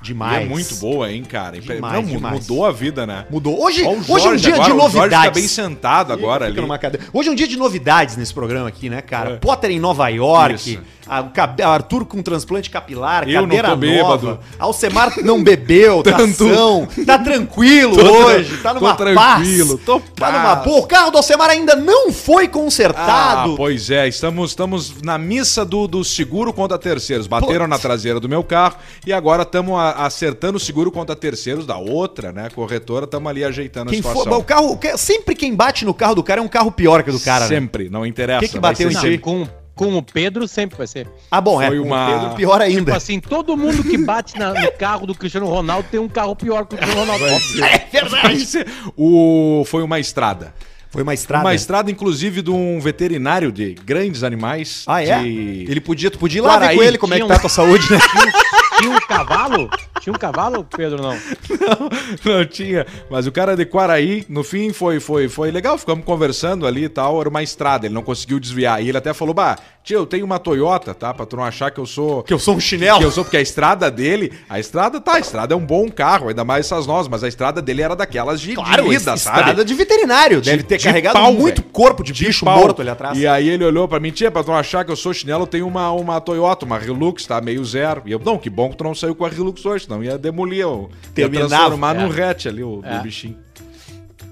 E Demais. é muito boa, hein, cara? Demais, Não, demais. mudou a vida, né? Mudou. Hoje, hoje é um dia agora, de o Jorge novidades. tá bem sentado agora ali. numa cadeira. Hoje é um dia de novidades nesse programa aqui, né, cara? É. Potter em Nova York, Isso. a- Arthur com transplante capilar, Eu cadeira tô nova, Alcemar não bebeu, tá Tanto- ação, tá tranquilo Tô hoje, tá tô numa tranquilo, paz. tô Tá numa paz. boa. O carro do Alcemar ainda não foi Ah, consertado. pois é, estamos, estamos na missa do, do seguro contra terceiros. Bateram na traseira do meu carro e agora estamos acertando o seguro contra terceiros da outra, né? Corretora, estamos ali ajeitando quem a for, situação. o carro, sempre quem bate no carro do cara é um carro pior que o do cara, né? Sempre, não interessa. Que que vai bateu em ti? com, com o Pedro sempre vai ser. Ah, bom, é. Foi com o uma- Pedro, pior ainda. Tipo assim, todo mundo que bate na- no carro do Cristiano Ronaldo tem um carro pior que o Cristiano Ronaldo. é ser- O, foi uma estrada. Foi uma estrada. Uma estrada, inclusive, de um veterinário de grandes animais. Ah, é? de- Ele podia, tu podia ir lá ver com ele como é que tá a tua saúde, né? Tinha um cavalo? Tinha um cavalo, Pedro, não? Não, não tinha. Mas o cara de Quaraí, no fim, foi, foi, foi legal. Ficamos conversando ali e tal. Era uma estrada, ele não conseguiu desviar. E ele até falou: Bah, tia, eu tenho uma Toyota, tá? Pra tu não achar que eu sou. Que eu sou um chinelo. Que eu sou, porque a estrada dele, a estrada tá, a estrada é um bom carro, ainda mais essas novas, mas a estrada dele era daquelas de, Claro, de ida, estrada sabe? de veterinário. Deve ter de carregado pau, muito velho. corpo de, bicho pau. morto ali atrás. E aí ele olhou pra mim, tia, pra tu não achar que eu sou chinelo, eu tenho uma, uma Toyota, uma Hilux, tá? Meio zero. E eu, não, que bom que tu não saiu com a Hilux hoje, senão ia demolir, o- ia transformar É. num hatch ali o, É. o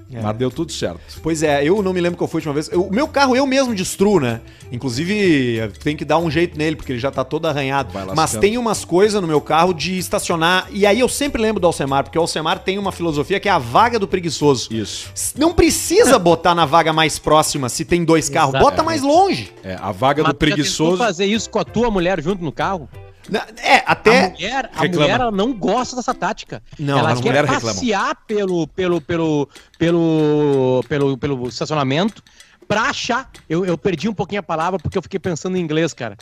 bichinho. Mas deu tudo certo. Pois é, eu não me lembro qual foi a última vez. Eu- O meu carro eu mesmo destruo, né? Inclusive, tem que dar um jeito nele, porque ele já tá todo arranhado. Mas tem umas coisas no meu carro de estacionar. E aí eu sempre lembro do Alcemar, porque o Alcemar tem uma filosofia que é a vaga do preguiçoso. Isso. Não precisa botar na vaga mais próxima se tem dois carros. Exato. Bota mais longe. É, a vaga Mas do preguiçoso. fazer isso com a tua mulher junto no carro? Na- É, A até. mulher, a mulher ela não gosta dessa tática. Não, ela a quer passear pelo, pelo, pelo, pelo, pelo, pelo estacionamento pra achar. Eu, eu perdi um pouquinho a palavra porque eu fiquei pensando em inglês, cara.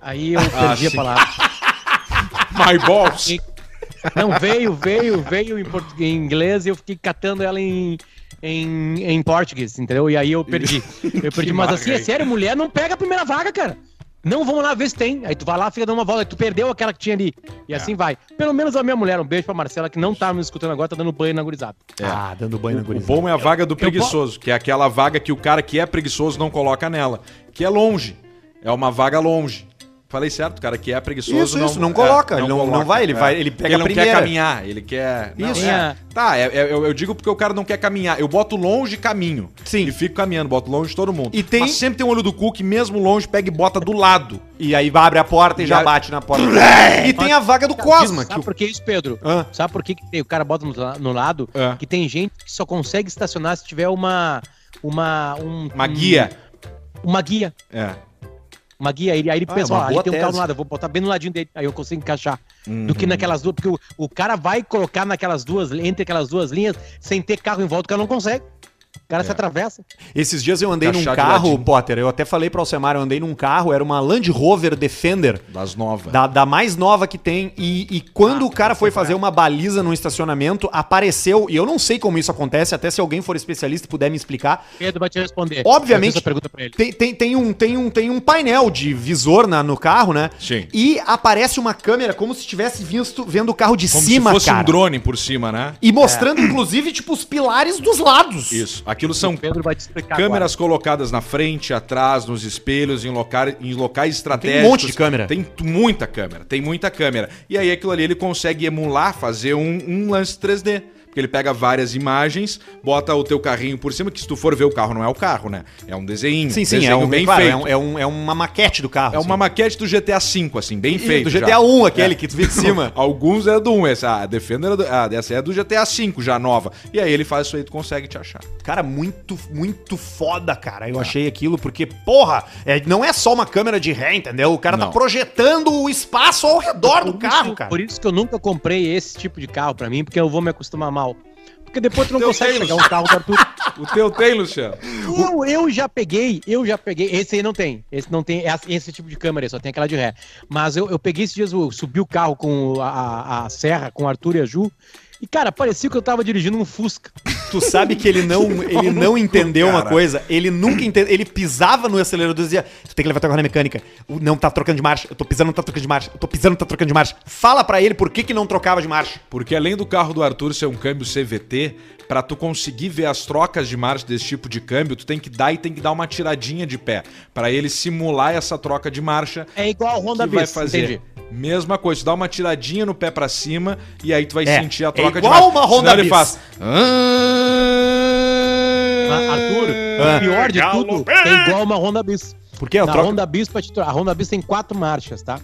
Aí eu perdi a palavra. My. E- Não, veio, veio, veio em, portu- em inglês e eu fiquei catando ela em, em, em português, entendeu? E aí eu perdi. Eu perdi, mas assim, é sério, mulher não pega a primeira vaga, cara. Não, vamos lá ver se tem. Aí tu vai lá, fica dando uma volta, aí tu perdeu aquela que tinha ali. E É. assim vai. Pelo menos a minha mulher, um beijo pra Marcela, que não tá me escutando agora, tá dando banho na gurizada. Ah, dando banho na O gurizada. bom é a vaga do preguiçoso, que é aquela vaga que o cara que é preguiçoso não coloca nela, que é longe. É uma vaga longe. Falei certo, o cara que é preguiçoso Isso, isso, não coloca, ele não- não vai, ele vai- ele pega ele a não primeira. quer caminhar, ele quer... Não, Isso. é. Tá, é- é- eu, eu digo porque o cara não quer caminhar. Eu boto longe caminho. Sim. E fico caminhando, boto longe de todo mundo. E tem- Mas sempre tem um olho do cu que mesmo longe pega e bota do lado. E aí abre a porta e, E já bate na porta. e tem a vaga do Cosma. Sabe Que o... por que isso, Pedro? Ah. Sabe por que, que o cara bota no, no lado? É. Que tem gente que só consegue estacionar se tiver uma. Uma. Um, Uma um- guia. Uma guia. É. Uma guia. Aí, aí ele Ah, pensa, ó, boa tem um carro do lado, eu vou botar bem no ladinho dele. Aí eu consigo encaixar. Do Uhum. que naquelas duas. Porque o, o cara vai colocar naquelas duas, entre aquelas duas linhas, sem ter carro em volta, o cara não consegue. O cara se atravessa. Esses dias eu andei num carro, ladinho. Potter. Eu até falei pra Alcemar, eu andei num carro, era uma Land Rover Defender. Das novas. Da, da mais nova que tem. E, e quando Ah, o cara foi fazer uma baliza no estacionamento, apareceu. E eu não sei como isso acontece, até se alguém for especialista e puder me explicar. Pedro vai te responder. Obviamente- pergunta pra ele. Tem, tem, tem, um, tem, um, tem um painel de visor na, no carro, né? Sim. E aparece uma câmera como se estivesse visto, vendo o carro de Como cima, se fosse cara. um drone por cima, né? E mostrando, inclusive, tipo, os pilares dos lados. Isso. Aquilo são câmeras colocadas na frente, atrás, nos espelhos, em, loca... em locais estratégicos. Tem um monte de câmera. Tem muita câmera, tem muita câmera. E aí aquilo ali ele consegue emular, fazer um, um lance 3D. Porque ele pega várias imagens, bota o teu carrinho por cima, que se tu for ver o carro, não é o carro, né? É um desenho. Sim, sim, desenho é, um, bem claro, feito. é, um- é, um- é uma maquete do carro. É uma assim. maquete do GTA V, assim, bem E feito. Do já. GTA 1, aquele É. que tu vê de cima. Alguns é do 1, essa a Defender é do, ah, essa é do GTA V, já nova. E aí ele faz isso aí, tu consegue te achar. Cara, muito, muito foda, cara. Eu achei aquilo, porque, porra, é, não é só uma câmera de ré, entendeu? O cara tá Não. projetando o espaço ao redor do Por carro, isso- cara. Por isso que eu nunca comprei esse tipo de carro pra mim, porque eu vou me acostumar mal. Porque depois tu não consegue Taylor. pegar um carro do Arthur. O teu tem, Luciano? Eu, eu já peguei, eu já peguei. Esse aí não tem. Esse não tem essa- esse tipo de câmera aí, só tem aquela de ré. Mas eu, eu peguei esses dias, eu subi o carro com a, a- a serra, com o Arthur e a Ju. E, cara, parecia que eu tava dirigindo um Fusca. Tu sabe que ele não, ele não entendeu uma coisa. Ele nunca entendeu. Ele pisava no acelerador e dizia: Tu tem que levar teu carro na mecânica. Não tá trocando de marcha. Eu tô pisando, não tá trocando de marcha. Eu tô pisando, não tá trocando de marcha. Fala pra ele por que, que não trocava de marcha. Porque além do carro do Arthur ser um câmbio CVT, pra tu conseguir ver as trocas de marcha desse tipo de câmbio, tu tem que dar e tem que dar uma tiradinha de pé, Pra ele simular essa troca de marcha. É igual a Honda que vai Bis, fazer entendi. Mesma coisa, tu dá uma tiradinha no pé pra cima e aí tu vai É, sentir a é troca de igual marcha. uma Honda Senão ele faz. Ah, Arthur, Ah. o pior de tudo é igual uma Honda Bis. Porque eu Na troco. Honda Bis, pra te tro- a Honda Bis tem quatro marchas, tá?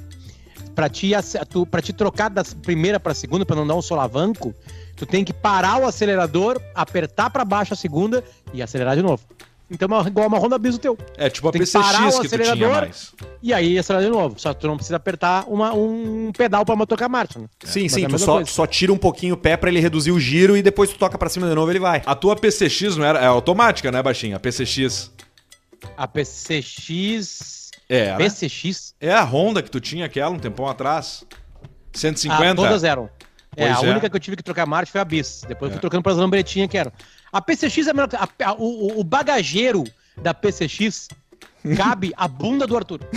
Pra te, tu, pra te trocar da primeira pra segunda, pra não dar um solavanco, tu tem que parar o acelerador, apertar pra baixo a segunda e acelerar de novo. Então é igual uma Honda Bis o teu. É tipo a Tem que parar PCX o que tu tinha mais. E aí acelerar de novo. Só que tu não precisa apertar uma- um pedal pra trocar a marcha. Né? Sim, Mas sim, é a tu só, só tira um pouquinho o pé pra ele reduzir o giro e depois tu toca pra cima de novo ele vai. A tua PCX não era é automática, né, baixinho? A PCX. A PCX. É? PCX? É a Honda que tu tinha aquela um tempão atrás. 150. Ah, todas eram. É, Pois a é. única que eu tive que trocar marcha foi a Bis. Depois eu É. fui trocando pras lambretinhas que eram. A PCX é melhor. que- a- a- o, o- bagageiro da PCX cabe a bunda do Arthur.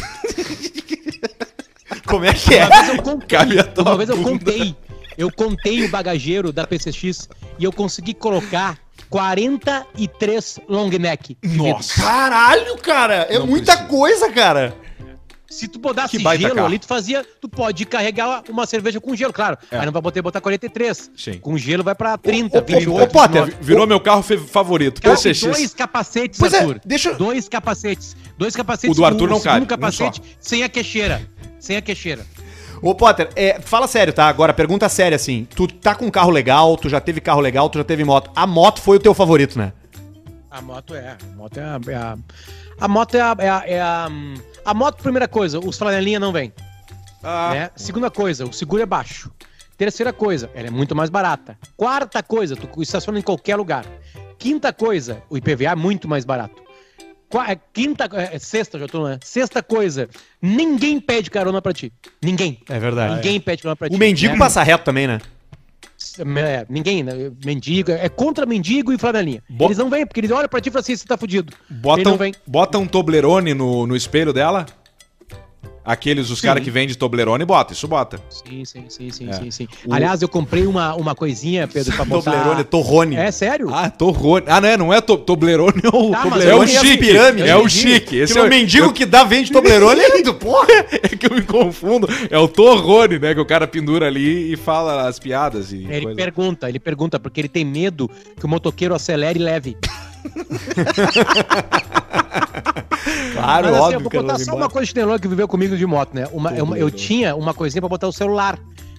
Como é que é? Uma vez eu contei. Cabe a tua Uma vez eu bunda. contei. Eu contei o bagageiro da PCX e eu consegui colocar 43 long neck. Nossa. Caralho, cara! É Não muita precisa. coisa, cara! Se tu botasse gelo ali, tu fazia. Tu pode carregar uma cerveja com gelo, claro. É. Aí não vai botar, botar 43. Sim. Com gelo vai pra 30, Ô, ô, ô, 28. ô, Potter, 29. Virou meu carro favorito. PCX. dois capacetes, Pois é, Arthur. deixa eu- Dois capacetes. Dois capacetes. O do Arthur não segundo cabe, um capacete sem a queixeira. Sem a queixeira. Ô, Potter, é, fala sério, tá? Agora, pergunta séria, assim. Tu tá com um carro legal, tu já teve carro legal, tu já teve moto. A moto foi o teu favorito, né? A moto é. A moto é a. é a- a moto é a. É a, é a, hum, a moto, primeira coisa, os flanelinha não vem. Ah, né? Segunda coisa, o seguro é baixo. Terceira coisa, ela é muito mais barata. Quarta coisa, tu estaciona em qualquer lugar. Quinta coisa, o IPVA é muito mais barato. Qua- é, Quinta, é, é, sexta, já tô, né? Sexta coisa, ninguém pede carona pra ti. Ninguém. É verdade. Ninguém pede carona pra ti. O mendigo né? passa reto também, né? É, ninguém, né? mendigo, é contra mendigo e flanelinha. Bo- Eles não vêm, porque eles olham pra ti e falam assim, você tá fudido. Bota Ele não um, vem. bota um Toblerone no, no espelho dela? Aqueles, os caras que vendem Toblerone, bota, isso bota. Sim, sim, sim, sim, É. sim, sim. O- Aliás, eu comprei uma, uma coisinha, Pedro, pra botar... Toblerone, Torrone. É sério? Ah, Torrone. Ah, não é, não é to, Toblerone, é o, Tá, mas é o chique. pirâmides. É o chique. Esse é o o mendigo eu- que dá vende Toblerone é do porra. É que eu me confundo. É o Torrone, né? Que o cara pendura ali e fala as piadas e Ele coisa. pergunta, ele pergunta, porque ele tem medo que o motoqueiro acelere e leve. Claro, Mas, assim, eu óbvio vou ele botar vai só uma coisa chinelona que viveu comigo de moto, né? Uma, uma- eu tinha uma coisinha pra botar o celular.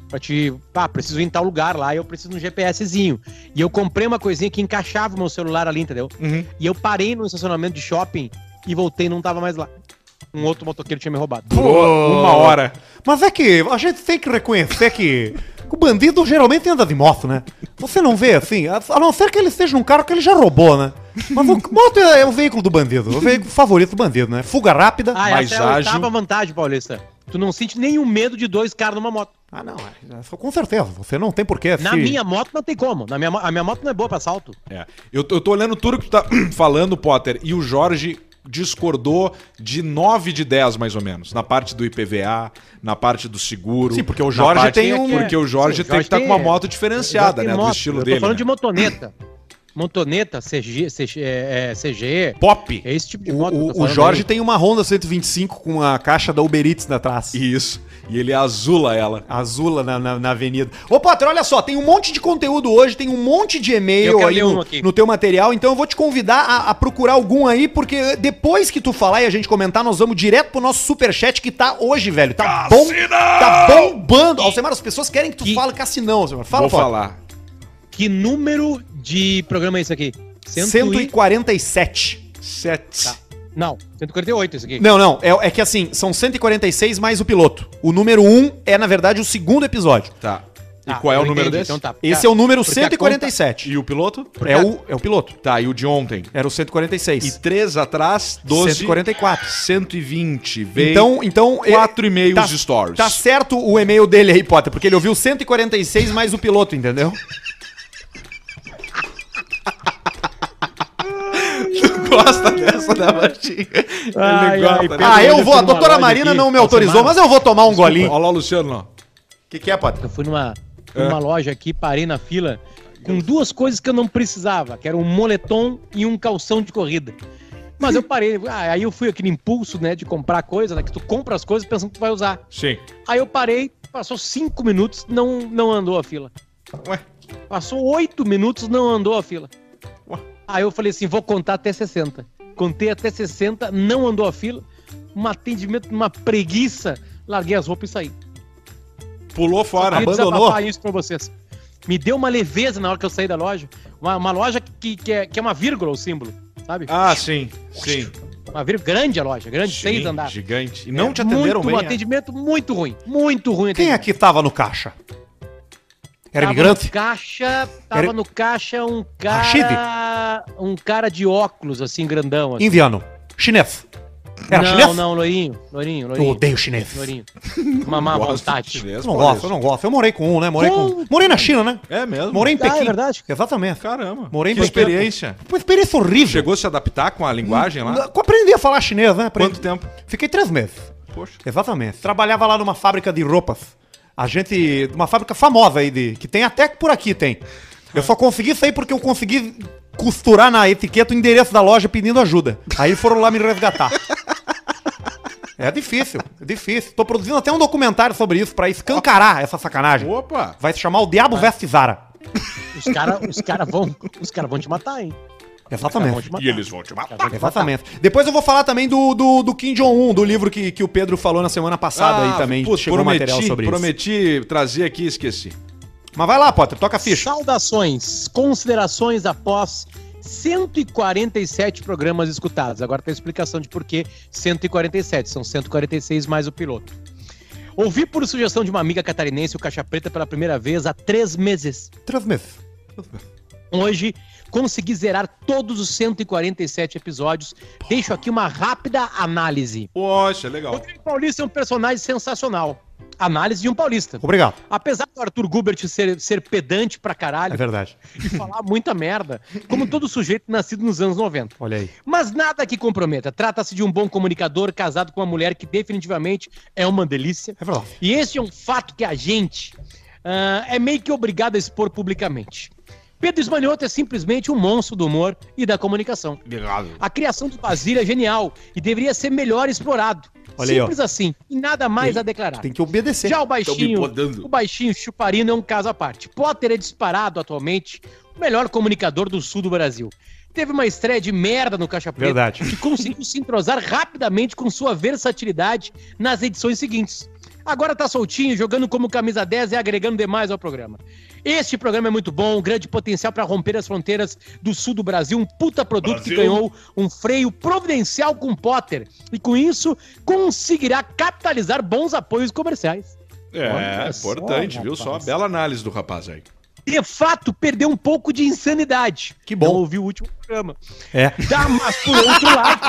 Pra te. Ah, preciso ir em tal lugar lá, eu preciso de um GPSzinho. E eu comprei uma coisinha que encaixava o meu celular ali, entendeu? Uhum. E eu parei no estacionamento de shopping e voltei e não tava mais lá. Um outro motoqueiro tinha me roubado. Durou uma hora. Mas é que a gente tem que reconhecer que o bandido geralmente anda de moto, né? Você não vê assim, a não ser que ele esteja num carro que ele já roubou, né? Mas o moto é, é o veículo do bandido, o veículo favorito do bandido, né? Fuga rápida. Ah, mais essa é a ágil. oitava vantagem, Paulista. Tu não sente nenhum medo de dois caras numa moto. Ah, não, é, com certeza. Você não tem porquê. Na se- minha moto não tem como. Na minha, a minha moto não é boa pra assalto. É. Eu, tô- eu tô olhando tudo que tu tá falando, Potter, e o Jorge discordou de 9 de 10, mais ou menos. Na parte do IPVA, na parte do seguro. Sim, porque o Jorge parte- tem um- Porque o Jorge Sim, tem que estar com uma moto diferenciada, né? Do moto. estilo eu dele. tô falando né? de motoneta. Motoneta, CG, CG, é, é, CG. Pop. É esse tipo de O, moto. que eu o- tô o Jorge aí. tem uma Honda 125 com a caixa da Uber Eats atrás. Isso. E ele azula ela. Azula na, na, na avenida. Ô, Potter, olha só, tem um monte de conteúdo hoje, tem um monte de e-mail aí no, no teu material, então eu vou te convidar a, a procurar algum aí, porque depois que tu falar e a gente comentar, nós vamos direto pro nosso superchat que tá hoje, velho. Tá bom. Tá bombando. Alcemar, as pessoas querem que tu Que- fale Cassinão, Alcemar. Fala, Vou falar. Que número de programa é esse aqui? Cento e- 147. Sete. Tá. Não, 148 esse aqui. Não, não, é, é que assim, são 146 mais o piloto. O número 1 é, na verdade, o segundo episódio. Tá. E Ah, qual é o número entendi, desse? Então tá. Esse é o número Porque a 147. E o piloto? É o, é o piloto. Tá, e o de ontem? Era o 146. E três atrás, 12. 144. 120. Veio Então, então quatro é- e-mails tá- de stories. Tá certo o e-mail dele aí, Potter, porque ele ouviu 146 mais o piloto, entendeu? gosta dessa, né, Martinho? Ai, Ele gosta, ai, né? Pedro, Ah, eu vou. A doutora Marina aqui, não me autorizou, mas eu vou tomar um golinho. Olha lá o Luciano, ó. O que, que é, Potter? Eu fui numa, numa loja aqui, parei na fila com duas coisas que eu não precisava, que era um moletom e um calção de corrida. Mas eu parei, ah, aí eu fui aquele impulso, né, de comprar coisa, né, que tu compra as coisas pensando que tu vai usar. Sim. Aí eu parei, passou cinco minutos, não, não andou a fila. Ué. Passou oito minutos, não andou a fila. Aí eu falei assim, vou contar até 60. Contei até 60, não andou a fila. Um atendimento, uma preguiça. Larguei as roupas e saí. Pulou fora. Abandonou? isso pra vocês. Me deu uma leveza na hora que eu saí da loja. Uma, uma loja que, que, é, que é uma vírgula o símbolo, sabe? Ah, sim. Sim. Uma vírgula grande a loja, grande, Sim, seis andares. Gigante. E não É, te atenderam muito, bem. Um é? atendimento muito ruim. Muito ruim. Quem atendimento. aqui tava no caixa? Era Tava imigrante? No caixa, tava Era- no caixa um Rashid? cara. Um cara de óculos, assim, grandão. Assim. Indiano. Chinês. Era não, chinês? não, loirinho. Loirinho, Eu loirinho. odeio chinês. Loirinho. Uma má vontade. chinês, Eu não gosto, isso. eu não gosto. Eu morei com um, né? Morei com. Com- Morei na China, né? É mesmo? Morei em Ah, é Pequim. verdade? Exatamente. Caramba. Morei em que Pequim. experiência. Uma experiência horrível. Chegou a se adaptar com a linguagem lá? Eu Aprendi a falar chinês, né? Aprendi. Quanto tempo? Fiquei três meses. Poxa. Exatamente. Trabalhava lá numa fábrica de roupas. A gente. Uma fábrica famosa aí, de, que tem até por aqui tem. Eu só consegui sair porque eu consegui costurar na etiqueta o endereço da loja pedindo ajuda. Aí foram lá me resgatar. É difícil, é difícil. Tô produzindo até um documentário sobre isso pra escancarar essa sacanagem. Opa! Vai se chamar O Diabo Veste Zara. Os caras os cara vão, os cara vão te matar, hein? Exatamente. E eles vão te matar. Exatamente. Depois eu vou falar também do, do, do Kim Jong-un, do livro que, que o Pedro falou na semana passada aí também. Ah, putz, chegou prometi, material sobre prometi trazer aqui e esqueci. isso. Mas vai lá, Potter, toca a ficha. Saudações, considerações após 147 programas escutados. Agora tem a explicação de por que 147, são 146 mais o piloto. Ouvi por sugestão de uma amiga catarinense o Caixa Preta pela primeira vez há três meses. Três meses. Hoje consegui zerar todos os 147 episódios. Deixo aqui uma rápida análise. Poxa, legal. Rodrigo Paulista é um personagem sensacional. análise de um paulista. Obrigado. Apesar do Arthur Gubert ser, ser pedante pra caralho É verdade. e falar muita merda, como todo sujeito nascido nos anos 90. Olha aí. Mas nada que comprometa. Trata-se de um bom comunicador casado com uma mulher que definitivamente é uma delícia. É verdade. E esse é um fato que a gente ah, é meio que obrigado a expor publicamente. Pedro Esmanioto é simplesmente um monstro do humor e da comunicação. Obrigado. A criação do Basílio é genial e deveria ser melhor explorado. Olha aí. Simples assim, e nada mais a declarar. Tem que obedecer. Já o baixinho, o baixinho chuparino é um caso à parte. Potter é disparado atualmente o melhor comunicador do sul do Brasil. Teve uma estreia de merda no Caixa Preta Verdade. e conseguiu se entrosar rapidamente com sua versatilidade nas edições seguintes. Agora tá soltinho, jogando como camisa 10 e agregando demais ao programa. Este programa é muito bom, um grande potencial para romper as fronteiras do sul do Brasil, um puta produto que ganhou um freio providencial com Potter e com isso conseguirá capitalizar bons apoios comerciais. É, Olha só, importante, viu? Só rapaz. bela análise do rapaz aí. De fato, perdeu um pouco de insanidade. Que bom. Não ouvi o último programa. É. Tá, mas por outro lado,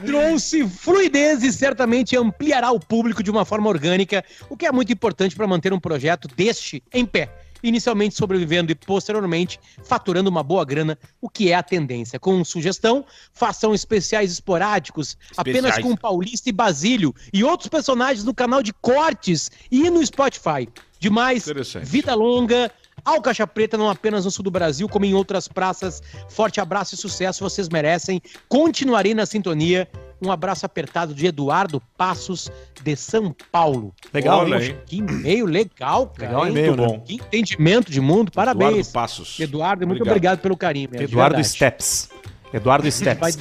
trouxe fluidez e certamente ampliará o público de uma forma orgânica, o que é muito importante para manter um projeto deste em pé. Inicialmente sobrevivendo e posteriormente faturando uma boa grana, o que é a tendência. Com sugestão, façam especiais esporádicos, apenas com Paulista e Basílio e outros personagens no canal de cortes e no Spotify. Demais, vida longa, ao Caixa Preta, não apenas no sul do Brasil, como em outras praças. Forte abraço e sucesso, vocês merecem. Continuarei na sintonia. Um abraço apertado de Eduardo Passos, de São Paulo. Legal, Olha, hein? que e-mail legal, cara. Legal e-mail, Muito né? bom. Que entendimento de mundo, parabéns. Eduardo Passos. Eduardo, muito Obrigado. obrigado, pelo carinho. Eduardo verdade. Steps. Eduardo Steps.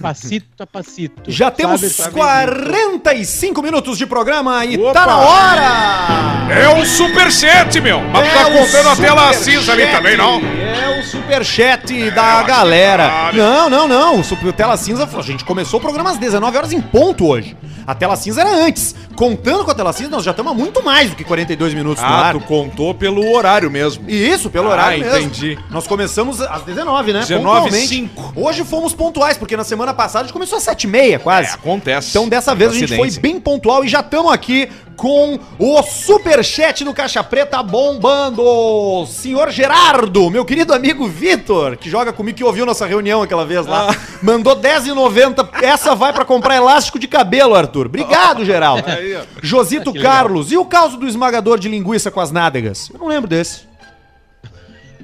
Passito a passito. Já temos Sabe, sabe? 45 minutos de programa e Opa! tá na hora! É o Superchat, meu! Mas tu tá É contando a tela cinza ali também, não? É o superchat da galera. Não, não, não. O super- Tela Cinza, a gente começou o programa às 19 horas em ponto hoje. A Tela Cinza era antes. Contando com a Tela Cinza, nós já estamos há muito mais do que 42 minutos no Ah, ar. tu contou pelo horário mesmo. Isso, pelo Ah, horário mesmo. entendi. Nós começamos às 19, né? 19 Pontualmente. e cinco. Hoje fomos pontuais, porque na semana passada a gente começou às 7h30 quase. É, acontece. Então dessa vez a gente foi bem pontual e já estamos aqui com o superchat do Caixa Preta bombando. Senhor Gerardo, meu querido amigo Vitor, que joga comigo, que ouviu nossa reunião aquela vez lá, Ah. mandou R$10,90. Essa vai pra comprar elástico de cabelo, Arthur. Obrigado, Geraldo. Aí. Josito. Carlos, e o caso do esmagador de linguiça com as nádegas? Eu não lembro desse.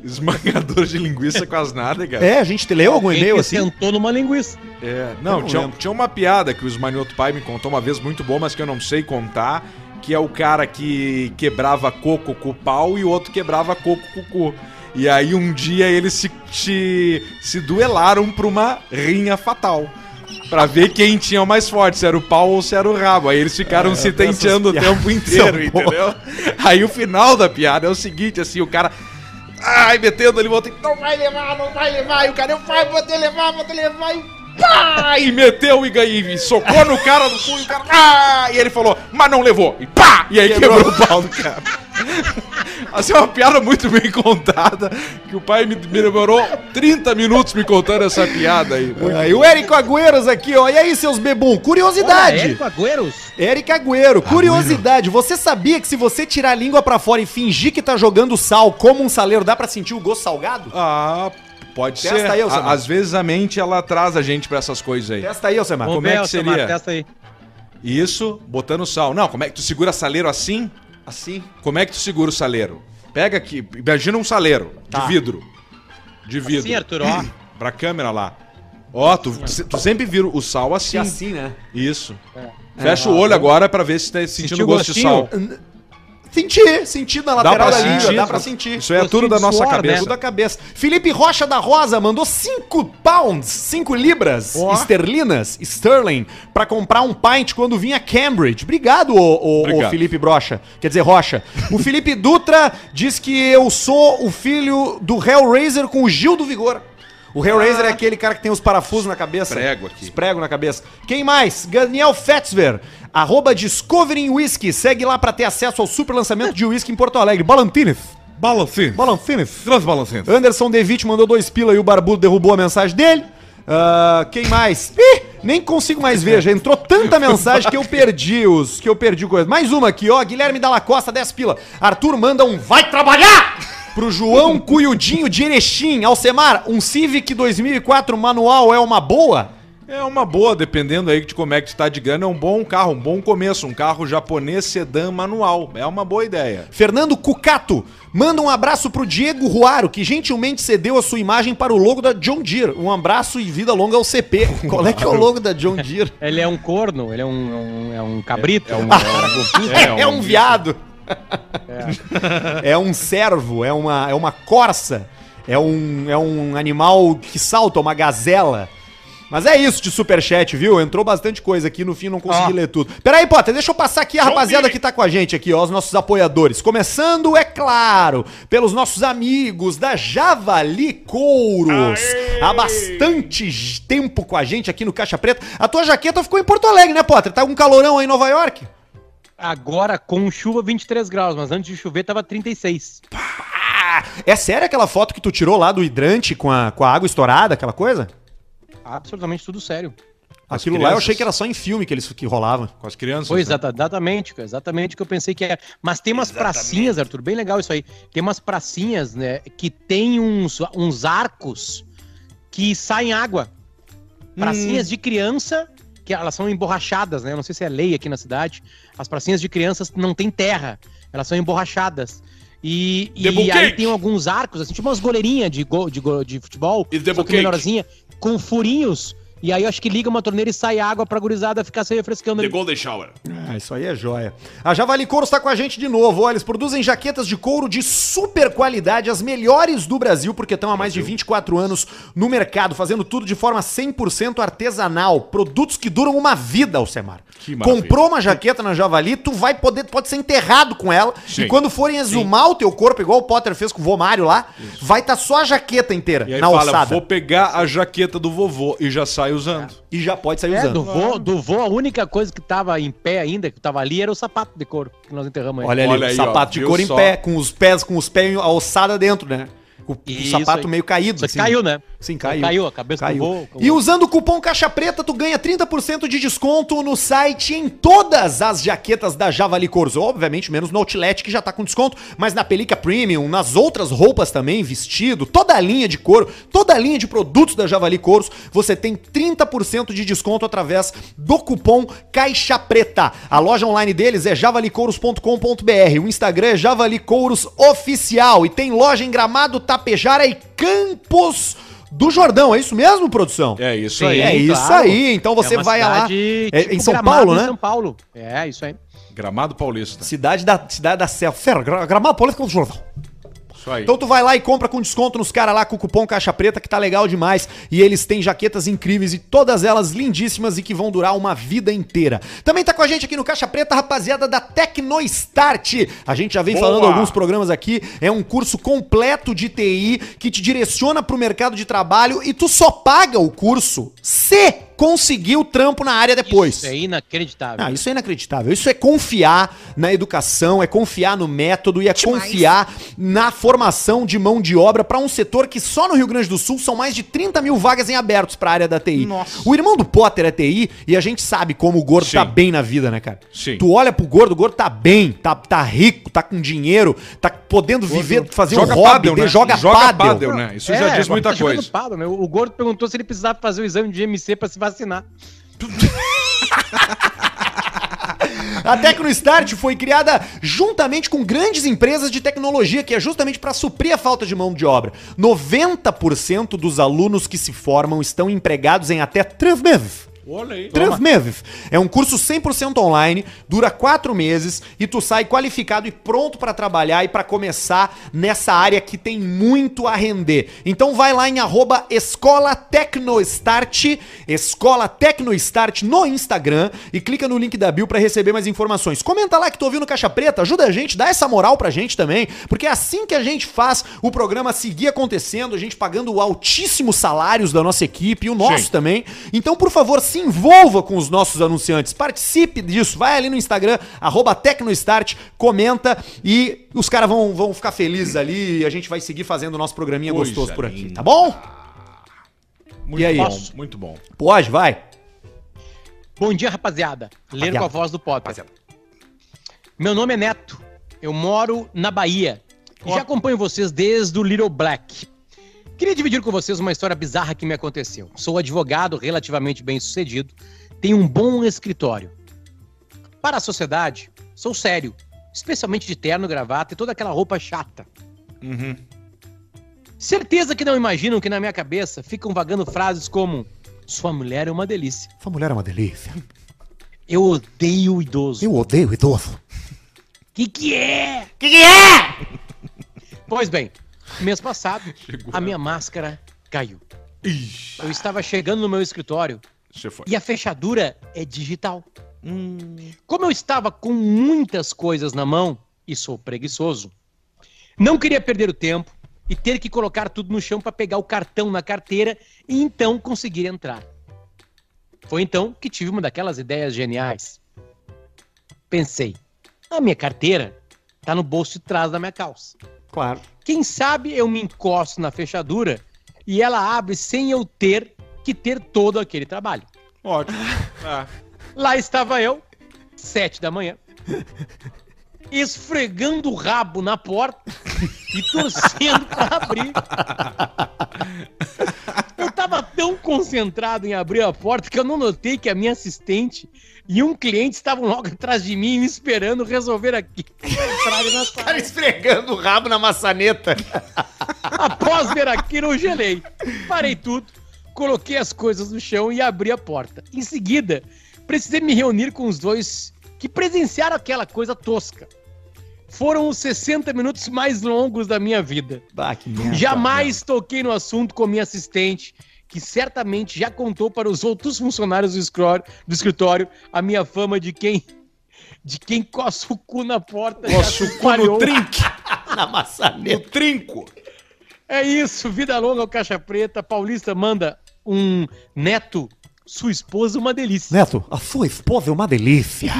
Esmagador de linguiça com as nádegas. É, a gente te leu algum Alguém e-mail assim? sentou numa linguiça. É, não, não tinha, lembro. tinha uma piada que o Esmanioto Pai me contou uma vez muito boa, mas que eu não sei contar, que é o cara que quebrava coco com o pau e o outro quebrava coco com o cu. E aí um dia eles se, se, se duelaram pra uma rinha fatal. Pra ver quem tinha o mais forte, se era o pau ou se era o rabo. Aí eles ficaram se essas tenteando o tempo inteiro, entendeu? Aí o final da piada é o seguinte, assim, o cara... Ai, metendo ali, volta, não vai levar, não vai levar. E o cara, eu vai, vou te levar, vou te levar. E pá! E meteu e, ganhei, socou no cara do e o cara. Ah! E ele falou, mas não levou. E pá! E aí quebrou, o pau do cara. Assim, é uma piada muito bem contada. Que o pai me, me demorou 30 minutos me contando essa piada aí. Ah, e o Érico Agüeros aqui, ó. E aí, seus bebum? Curiosidade. Olha, Érico Agüeros. Érico Agüero, curiosidade. Você sabia que se você tirar a língua pra fora e fingir que tá jogando sal como um saleiro, dá pra sentir o gosto salgado? Ah, pode Testa ser. aí, A-. Às vezes a mente ela traz a gente pra essas coisas aí. Testa aí, Alcemar. Como é ver, que Alcemar, seria? Testa aí. Isso, botando sal. Não, como é que tu segura saleiro assim? Assim. Como é que tu segura o saleiro? Pega aqui, imagina um saleiro Tá. de vidro. De vidro. Sim, Arthur, ó. Pra câmera lá. Ó, tu, tu sempre vira o sal assim. Que assim, né? Isso. Fecha o olho agora pra ver se tá sentindo gosto de sal. Sentir, sentir na lateral da língua, dá pra sentir. Isso é tudo da nossa suor, cabeça. né? Tudo da cabeça. Felipe Rocha da Rosa mandou 5 pounds, 5 libras Ó. esterlinas, sterling, pra comprar um pint quando vinha Cambridge. Obrigado, ô Obrigado. Felipe Brocha. Quer dizer, Rocha. O Felipe Dutra diz que eu sou o filho do Hellraiser com o Gil do Vigor. O Hellraiser é aquele cara que tem os parafusos na cabeça. Prego aqui. Os prego na cabeça. Quem mais? Daniel Fetzver, arroba Discovery Whisky. Segue lá pra ter acesso ao super lançamento de whisky em Porto Alegre. Balantinef. Balancinho. Balantinef. Transbalancinho. Anderson Devitt mandou dois pila e o Barbudo derrubou a mensagem dele. Ah, quem mais? Ih, Nem consigo mais ver, já entrou tanta mensagem que eu perdi os, que eu perdi coisa. Mais uma aqui, ó, Guilherme Dalla Costa, 10 pila. Arthur manda um vai trabalhar pro João Cuiudinho de Erechim. Alcemar, um Civic 2004 manual é uma boa? É uma boa, dependendo aí de como é que tu tá de grana, é um bom carro, um bom começo, um carro japonês sedã manual. É uma boa ideia. Fernando Cucato, manda um abraço pro Diego Ruaro, que gentilmente cedeu a sua imagem para o logo da John Deere. Um abraço e vida longa ao CP. Qual é que é o logo da John Deere? Ele é um corno, ele é um, um- é um cabrito. É um- cara golpista. É, É um, um viado. É. um servo, é uma, é uma corça, é um, é um animal que salta, uma gazela. Mas é isso de superchat, viu? Entrou bastante coisa aqui, no fim não consegui Ó. ler tudo. Peraí, Potter, deixa eu passar aqui a rapaziada que tá com a gente aqui, ó, os nossos apoiadores. Começando, é claro, pelos nossos amigos da Javali Couros. Há bastante tempo com a gente aqui no Caixa Preta. A tua jaqueta ficou em Porto Alegre, né, Potter? Tá com um calorão aí em Nova York? Agora com chuva 23 graus, mas antes de chover tava 36. Ah, é sério aquela foto que tu tirou lá do hidrante com a, com a água estourada, aquela coisa? Absolutamente tudo sério. As Aquilo lá eu achei que era só em filme que eles que rolava. Com as crianças. Foi né? exata- exatamente, exatamente o que eu pensei que é. Mas tem umas pracinhas, Arthur, bem legal isso aí. Tem umas pracinhas, né, que tem uns, uns arcos que saem água. Pracinhas de criança, que elas são emborrachadas, né? Eu não sei se é lei aqui na cidade. As pracinhas de crianças não tem terra, elas são emborrachadas. E, e aí tem alguns arcos, assim, tipo umas goleirinhas de, go, de, go- de futebol, E só menorzinha, com furinhos. E aí eu acho que liga uma torneira e sai água pra gurizada ficar se refrescando The ali. Golden Shower. Ah, isso aí é joia. A Javali Couros tá com a gente de novo. Olha, eles produzem jaquetas de couro de super qualidade, as melhores do Brasil, porque estão há mais de 24 anos no mercado, fazendo tudo de forma 100% artesanal. Produtos que duram uma vida, Alcemar. Que maravilha. Comprou uma jaqueta na Javali, tu vai poder, pode ser enterrado com ela. Sim. E quando forem exumar o teu corpo, igual o Potter fez com o Vomário lá, vai estar só a jaqueta inteira E aí na fala, alçada. vou pegar a jaqueta do vovô e já sai usando. E já pode sair É, usando. do vô, do vô, a única coisa que tava em pé ainda, que tava ali, era o sapato de couro que nós enterramos aí. Olha ali, Olha aí, sapato ó, de couro em só? pé, com os pés, com os pés alçada dentro, né? O, o sapato aí. meio caído. Só que caiu, né? Sim, caiu. caiu, a cabeça Caiu. E usando o cupom Caixa Preta, tu ganha 30% de desconto no site em todas as jaquetas da Javali Couros. Obviamente, menos no Outlet, que já tá com desconto, mas na Pelica Premium, nas outras roupas também, vestido, toda a linha de couro, toda a linha de produtos da Javali Couros, você tem 30% de desconto através do cupom Caixa Preta. A loja online deles é javalicouros.com.br, o Instagram é Javali Couros Oficial e tem loja em Gramado, Tapejara e Campos do Jordão. É isso mesmo, produção? É isso Sim, aí. É isso claro. aí. Então você É uma vai lá. É, tipo em São Gramado, Paulo, em né? São Paulo. É, isso aí. Gramado Paulista. Cidade da cidade da Serra. Gramado Paulista Campos do Jordão. Isso aí. Então tu vai lá e compra com desconto nos caras lá com o cupom Caixa Preta, que tá legal demais. E eles têm jaquetas incríveis e todas elas lindíssimas e que vão durar uma vida inteira. Também tá com a gente aqui no Caixa Preta, rapaziada da Tecnostart. A gente já vem Boa! falando alguns programas aqui. É um curso completo de TI que te direciona pro mercado de trabalho e tu só paga o curso se conseguir o trampo na área depois. Isso é inacreditável. Não, isso é inacreditável. Isso é confiar na educação, é confiar no método e é confiar na formação de mão de obra para um setor que só no Rio Grande do Sul são mais de 30 mil vagas em abertos para a área da TI. Nossa. O irmão do Potter é TI e a gente sabe como o gordo Sim. tá bem na vida, né, cara? Sim. Tu olha pro gordo, o gordo tá bem, tá, tá rico, tá com dinheiro, tá podendo viver, fazer Joga um hobby, pádel, dele, né? joga, Joga pádel. pádel, né? Isso já diz tá muita coisa. pádel, né? O gordo perguntou se ele precisava fazer o exame de GMC pra se vacinar. A TecnoStart foi criada juntamente com grandes empresas de tecnologia, que é justamente para suprir a falta de mão de obra. 90% dos alunos que se formam estão empregados em até três meses. Olha aí. Três meses. É um curso 100% online, dura quatro meses e tu sai qualificado e pronto para trabalhar e para começar nessa área que tem muito a render. Então vai lá em arroba Escola Tecnostart, Escola Tecnostart no Instagram e clica no link da bio para receber mais informações. Comenta lá que tô ouvindo Caixa Preta, ajuda a gente, dá essa moral pra gente também, porque é assim que a gente faz o programa seguir acontecendo, a gente pagando altíssimos salários da nossa equipe e o nosso Sim. também. Então, por favor, se envolva com os nossos anunciantes, participe disso, vai ali no Instagram, arroba Tecnostart, comenta e os caras vão, vão ficar felizes ali e a gente vai seguir fazendo o nosso programinha Coisa gostoso por aqui, linda. tá bom? Muito E aí? bom, muito bom. Pode, vai. Bom dia, rapaziada. Lendo Rapaziada. com a voz do Potter. Rapaziada. Meu nome é Neto. Eu moro na Bahia. E já acompanho vocês desde o Little Black. Queria dividir com vocês uma história bizarra que me aconteceu. Sou advogado relativamente bem sucedido, tenho um bom escritório. Para a sociedade, sou sério, especialmente de terno, gravata e toda aquela roupa chata. Uhum. Certeza que não imaginam que na minha cabeça ficam vagando frases como: Sua mulher é uma delícia. Sua mulher é uma delícia. Eu odeio o idoso. Eu odeio idoso. Que que é? Que que é? Pois bem, mês passado, a minha máscara caiu. Ixi, Eu estava chegando no meu escritório e a fechadura é digital. Como eu estava com muitas coisas na mão e sou preguiçoso, não queria perder o tempo e ter que colocar tudo no chão para pegar o cartão na carteira e então conseguir entrar. Foi então que tive uma daquelas ideias geniais. Pensei, a minha carteira tá no bolso de trás da minha calça. Claro. Quem sabe eu me encosto na fechadura e ela abre sem eu ter que ter todo aquele trabalho. Ótimo. Ah, Lá estava eu, sete da manhã, esfregando o rabo na porta e torcendo para abrir. Eu estava tão concentrado em abrir a porta que eu não notei que a minha assistente e um cliente estavam logo atrás de mim me esperando resolver aqui. sala. Cara esfregando o rabo na maçaneta. Após ver aquilo, eu gelei. Parei tudo, coloquei as coisas no chão e abri a porta. Em seguida, precisei me reunir com os dois que presenciaram aquela coisa tosca. Foram os 60 minutos mais longos da minha vida. Bah, que merda. Jamais toquei no assunto com minha assistente, que certamente já contou para os outros funcionários do escritório, do escritório a minha fama de quem de quem coça o cu na porta. se o cu no trinque. Na No maçaneta. trinco. É isso, vida longa ao Caixa Preta. Paulista manda um neto, sua esposa, uma delícia. Neto, a sua esposa é uma delícia.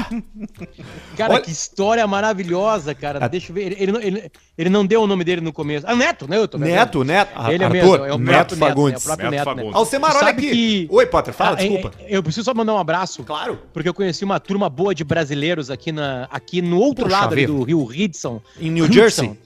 Cara, Olha- que história maravilhosa, cara. Ah. Deixa eu ver. Ele, ele não- ele- ele não deu o nome dele no começo. Ah, Neto, né? Eu tô Neto, Neto. Ah, Ele é Arthur, mesmo, é o Neto próprio Fagundes. Neto, é o próprio Neto Neto, né? Fagundes. Alcemar, olha Sabe aqui. que- Oi, Potter, fala, Ah, é- desculpa. é- eu preciso só mandar um abraço. Claro. Porque eu conheci uma turma boa de brasileiros aqui, na, aqui no outro Puxa lado do rio Hudson. Em New Hudson, Jersey.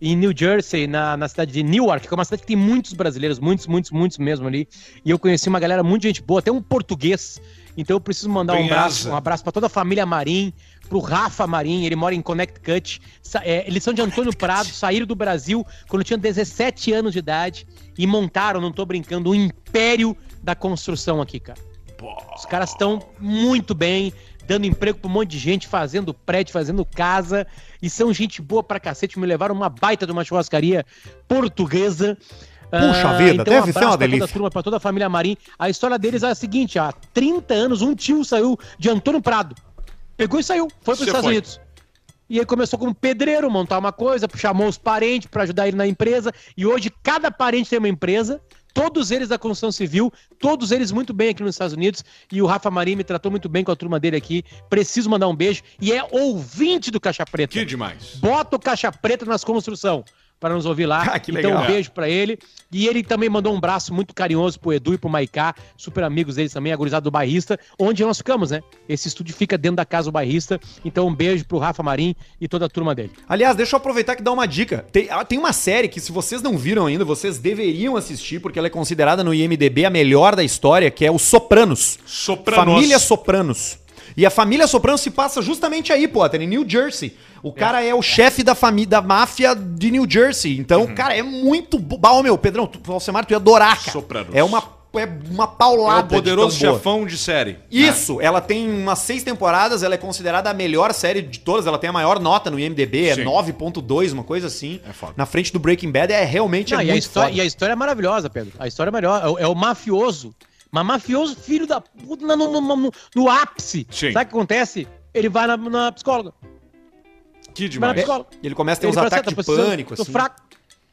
Em New Jersey, na, na cidade de Newark, que é uma cidade que tem muitos brasileiros, muitos, muitos, muitos mesmo ali. E eu conheci uma galera muito gente boa, até um português. Então eu preciso mandar um abraço, asa. um abraço para toda a família Marim, pro Rafa Marim, ele mora em Connecticut. É, eles são de Antônio Prado, saíram do Brasil quando tinham 17 anos de idade e montaram, não tô brincando, um império da construção aqui, cara. Os caras estão muito bem, dando emprego pra um monte de gente, fazendo prédio, fazendo casa, e são gente boa pra cacete. Me levaram uma baita de uma churrascaria portuguesa. Puxa vida, deve ser uma abraço pra Toda delícia. a turma, pra toda a família Marim. A história deles é a seguinte: há 30 anos, um tio saiu de Antônio Prado. Pegou e saiu, foi para os Você Estados foi. Unidos. E ele começou como pedreiro, montar uma coisa, chamou os parentes para ajudar ele na empresa. E hoje cada parente tem uma empresa, todos eles da construção civil, todos eles muito bem aqui nos Estados Unidos. E o Rafa Marim me tratou muito bem com a turma dele aqui. Preciso mandar um beijo. E é ouvinte do Caixa Preta. Que demais. Bota o Caixa Preta nas construção para nos ouvir lá. Ah, que então, um beijo pra ele. E ele também mandou um abraço muito carinhoso pro Edu e pro Maiká, super amigos deles também, a gurizada do Bairrista, onde nós ficamos, né? Esse estúdio fica dentro da casa do Bairrista. Então, um beijo pro Rafa Marim e toda a turma dele. Aliás, deixa eu aproveitar que dar uma dica. Tem, ah, tem uma série que, se vocês não viram ainda, vocês deveriam assistir, porque ela é considerada no IMDB a melhor da história, que é o Sopranos. Sopranos. Família Sopranos. E a família Sopranos se passa justamente aí, Potter, em New Jersey. O cara é o chefe da família da máfia de New Jersey. Então, Uhum. cara, é muito. bo- Bah, ô, meu, Pedrão, tu, Alcemar, tu ia adorar, cara. Sopranos. É uma, é uma É paulada. o poderoso de chefão de série. Isso, ela tem umas seis temporadas, ela é considerada a melhor série de todas, ela tem a maior nota no IMDB, é Sim. 9.2, uma coisa assim. É foda. Na frente do Breaking Bad é realmente Não, é e, a história, foda. e a história é maravilhosa, Pedro. A história é melhor. É o, é o mafioso. Mas mafioso, filho da puta, no, no, no- no- no ápice. Sim. Sabe o que acontece? Ele vai na, na psicóloga. Que Vai na demais. psicóloga. Ele começa a ter Ele uns assim, ataques "Ah, de pânico, tô assim. fraco.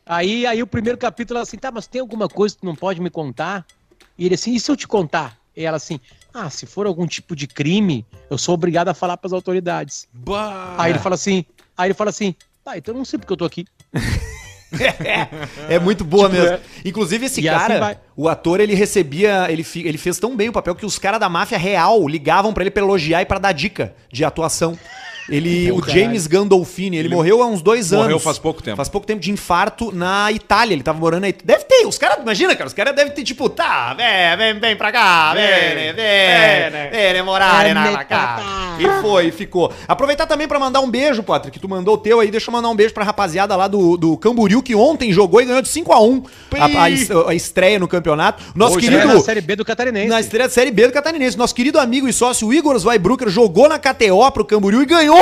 Aí, aí o primeiro capítulo ela assim, tá, mas tem alguma coisa que tu não pode me contar? E ele assim, e se eu te contar? E ela assim, ah, se for algum tipo de crime, eu sou obrigado a falar pras autoridades. Bah. Aí ele fala assim, aí ele fala assim, tá, então eu não sei porque eu tô aqui. é muito boa Tipo, mesmo. é. Inclusive, esse E assim cara, vai. o ator, ele recebia. Ele, ele fez tão bem o papel que os caras da máfia real ligavam pra ele pra elogiar e pra dar dica de atuação. Ele, o caralho. James Gandolfini, ele, morreu há uns dois morreu anos. faz pouco tempo. Faz pouco tempo de infarto na Itália. Ele tava morando Itália. Deve ter, os caras, imagina, cara, os caras devem ter tipo, tá, vem, vem, vem pra cá, vem, vem, vem, vem, vem morare na cá. E foi, ficou. Aproveitar também pra mandar um beijo, Patrick, que tu mandou o teu aí. Deixa eu mandar um beijo pra rapaziada lá do, do Camboriú, que ontem jogou e ganhou de 5x1 a, a a estreia no campeonato. Nosso Hoje querido. é na Série B do Catarinense. Na estreia da Série B do Catarinense. Nosso querido amigo e sócio Igor Zweibrucker jogou na KTO pro Camboriú e ganhou.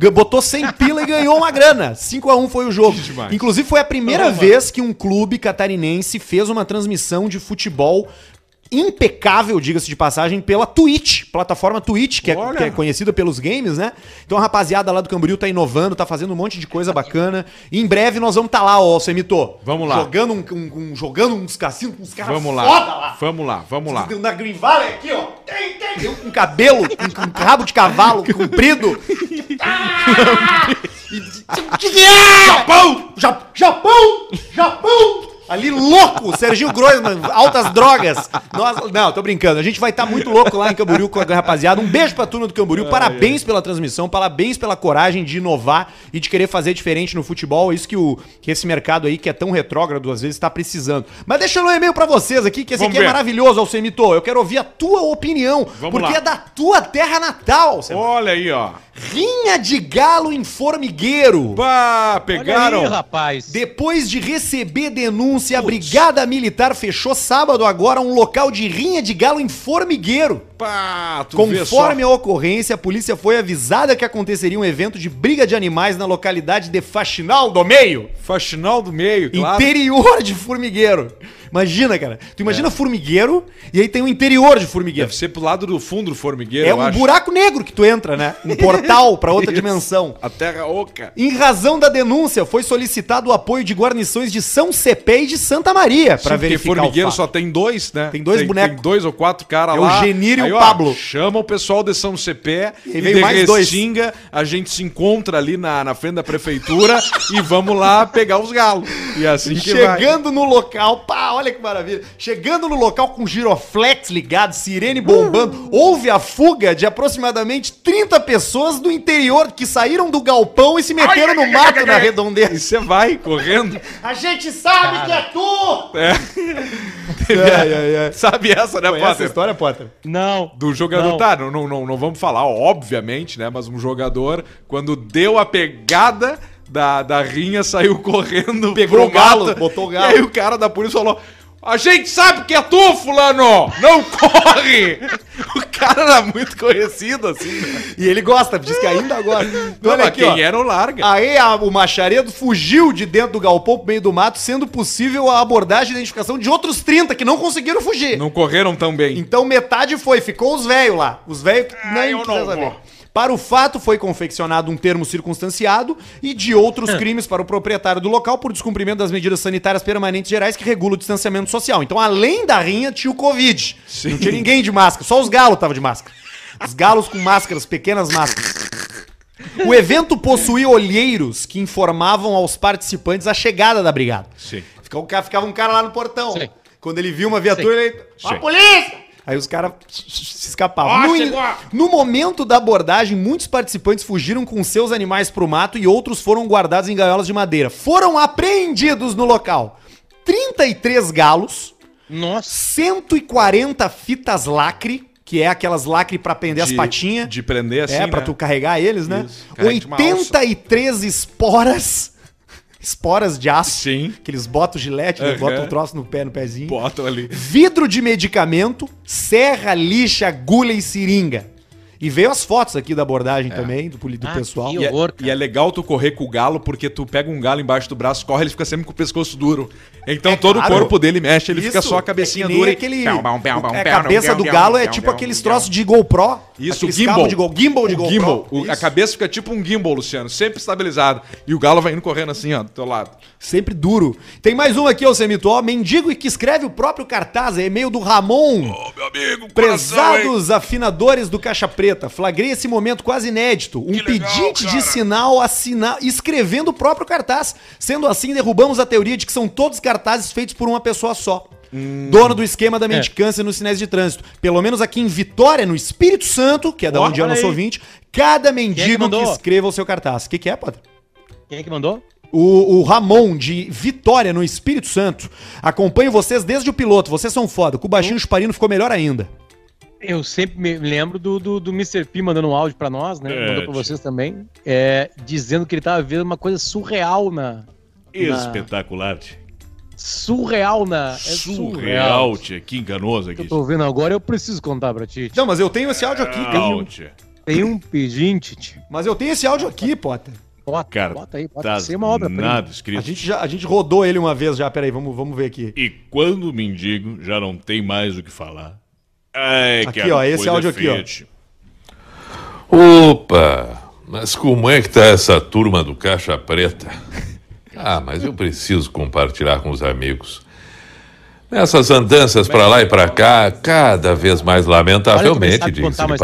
G- Botou 100 pila e ganhou uma grana. 5x1 foi o jogo. Inclusive foi a primeira vez que um clube catarinense fez uma transmissão de futebol impecável, diga-se de passagem, pela Twitch, plataforma Twitch, que é, que é conhecida pelos games, né? Então a rapaziada lá do Camboriú tá inovando, tá fazendo um monte de coisa bacana. E em breve nós vamos estar tá lá, ó, Semito. Vamos lá. Jogando, um, um- um- jogando uns cassinos com uns caras Vamos lá. foda lá. Vamos lá, vamos lá. Na Green Valley aqui, ó. Tem, tem. Eu com cabelo, com, com rabo de cavalo comprido. Ah! E- Japão! Ja- Japão! Japão! Ali louco, Serginho Groisman, altas drogas. Nós, não, tô brincando. A gente vai estar muito louco lá em Camboriú com a rapaziada. Um beijo pra turma do Camboriú. Parabéns pela transmissão, parabéns pela coragem de inovar e de querer fazer diferente no futebol. Isso que, o, que esse mercado aí, que é tão retrógrado às vezes, tá precisando. Mas deixa eu ler um e-mail pra vocês aqui, que esse Vamos aqui é ver. maravilhoso, Alcemito. Eu quero ouvir a tua opinião, Vamos porque lá. é da tua terra natal, Alcemito. Olha aí, ó. Rinha de galo em formigueiro. Pá, Olha pegaram. aí, rapaz. Depois de receber denúncia, a Brigada Militar fechou sábado agora um local de rinha de galo em formigueiro. Pá, tu Conforme vê a ocorrência, a polícia foi avisada que aconteceria um evento de briga de animais na localidade de Faxinal do Meio. Faxinal do meio, claro. interior de formigueiro. Imagina, cara. Tu imagina É. formigueiro e aí tem o interior de formigueiro. Deve ser pro lado do fundo do formigueiro, É um acho. buraco negro que tu entra, né? Um portal pra outra Isso. dimensão. A terra oca. Em razão da denúncia, foi solicitado o apoio de guarnições de São Cepé e de Santa Maria para porque verificar formigueiro o fato. só tem dois, né? Tem dois bonecos. Tem dois ou quatro caras É o lá. Genir e o ó, Pablo. Chama o pessoal de São Cepé E veio mais dois. Restinga, a gente se encontra ali na, na frente da prefeitura e vamos lá pegar os galos. E assim que vai. Chegando no local, pá, olha que maravilha. Chegando no local com giroflex ligado, sirene bombando, houve a fuga de aproximadamente 30 pessoas do interior que saíram do galpão e se meteram no mato na E redondeza. você vai correndo. A gente sabe que é tu! Sabe essa, né, Conhece essa Potter? história, Potter? Não. Do jogador, Não. tá, não, não, não, não vamos falar, obviamente, né? Mas um jogador, quando deu a pegada da, da rinha, saiu correndo, Pegou o galo, botou o galo. E aí o cara da polícia falou: A gente sabe que é tu, fulano! Não corre! o cara era muito conhecido, assim, né? E ele gosta, diz que ainda gosta. Não, Olha mas aqui, ó. quem era o larga. Aí a- o Macharedo fugiu de dentro do galpão pro meio do mato, sendo possível a abordagem e identificação de outros 30 que não conseguiram fugir. Não correram tão bem. Então metade foi, ficou os velhos lá. Os velhos que Ah, nem eu não quiser saber. Para o fato, foi confeccionado um termo circunstanciado e de outros crimes para o proprietário do local por descumprimento das medidas sanitárias permanentes gerais que regulam o distanciamento social. Então, além da rinha, tinha o Covid. Sim. Não tinha ninguém de máscara, só os galos estavam de máscara. Os galos com máscaras, pequenas máscaras. O evento possuía olheiros que informavam aos participantes a chegada da brigada. Sim. Ficava um cara, lá no portão. Sim. Quando ele viu uma viatura, ele. Ó, a polícia! Aí os caras se escapavam. No, no momento da abordagem, muitos participantes fugiram com seus animais pro mato e outros foram guardados em gaiolas de madeira. Foram apreendidos no local 33 galos, Nossa. 140 fitas lacre, que é aquelas lacre pra prender as De- patinhas. De prender assim. É, pra né? tu carregar eles, né? Isso. Carrega de uma 83 esporas. Esporas de aço. Sim. Que eles botam gilete, né? Aham. botam um troço no pé, no pezinho. Botam ali. Vidro de medicamento, serra, lixa, agulha e seringa. E veio as fotos aqui da abordagem também, do, do Ah, pessoal. que E é, horror, e é legal tu correr com o galo, porque tu pega um galo embaixo do braço, corre, ele fica sempre com o pescoço duro. Então É todo claro. o corpo dele mexe, ele fica Isso, só a cabecinha é nem dura. e- Aquele, é, a cabeça do galo é tipo aqueles troços de GoPro. Isso, gimbal. de Go, gimbal de O GoPro. gimbal. O- a cabeça fica tipo um gimbal, Luciano, sempre estabilizado. E o galo vai indo correndo assim, ó, do teu lado. Sempre duro. Tem mais um aqui, ô Semito. Ó, mendigo e que escreve o próprio cartaz. É e-mail do Ramon. Ô, meu amigo, Prezados afinadores do Caixa Preta. Preta, flagrei esse momento quase inédito. Um pedinte de sinal assinar, escrevendo o próprio cartaz. Sendo assim, derrubamos a teoria de que são todos cartazes feitos por uma pessoa só. Dono do esquema da mendicância nos sinais de trânsito. Pelo menos aqui em Vitória, no Espírito Santo, que é da onde é o olha nosso aí. ouvinte, cada mendigo que, mandou? escreva o seu cartaz. O que, que é, padre? Quem é que mandou? O, o Ramon, de Vitória, no Espírito Santo. Acompanho vocês desde o piloto. Vocês são foda. Com o baixinho chuparino ficou melhor ainda. Eu sempre me lembro do, do, do Mr. P mandando um áudio pra nós, né? É, Mandou pra vocês também. É, dizendo que ele tava vendo uma coisa surreal na. Espetacular, tia. Surreal na. É Surreal, tia. Que enganoso Que aqui. eu tô vendo agora, eu preciso contar pra ti. Não, mas eu tenho esse áudio aqui, cara. Tia. Tem um pedinte, tio. Mas eu tenho esse áudio aqui, Potter. Bota, Cara, bota aí, bota. tá é uma obra nada A escrito. gente, já, a gente rodou ele uma vez já. Peraí, vamos, vamos ver aqui. E quando o mendigo já não tem mais o que falar. É Aqui, ó, esse áudio aqui, ó. tia. Opa! Mas como é que tá essa turma do Caixa Preta? Ah, mas eu preciso compartilhar com os amigos. Nessas andanças pra lá e pra cá, cada vez mais lamentavelmente, diga-se de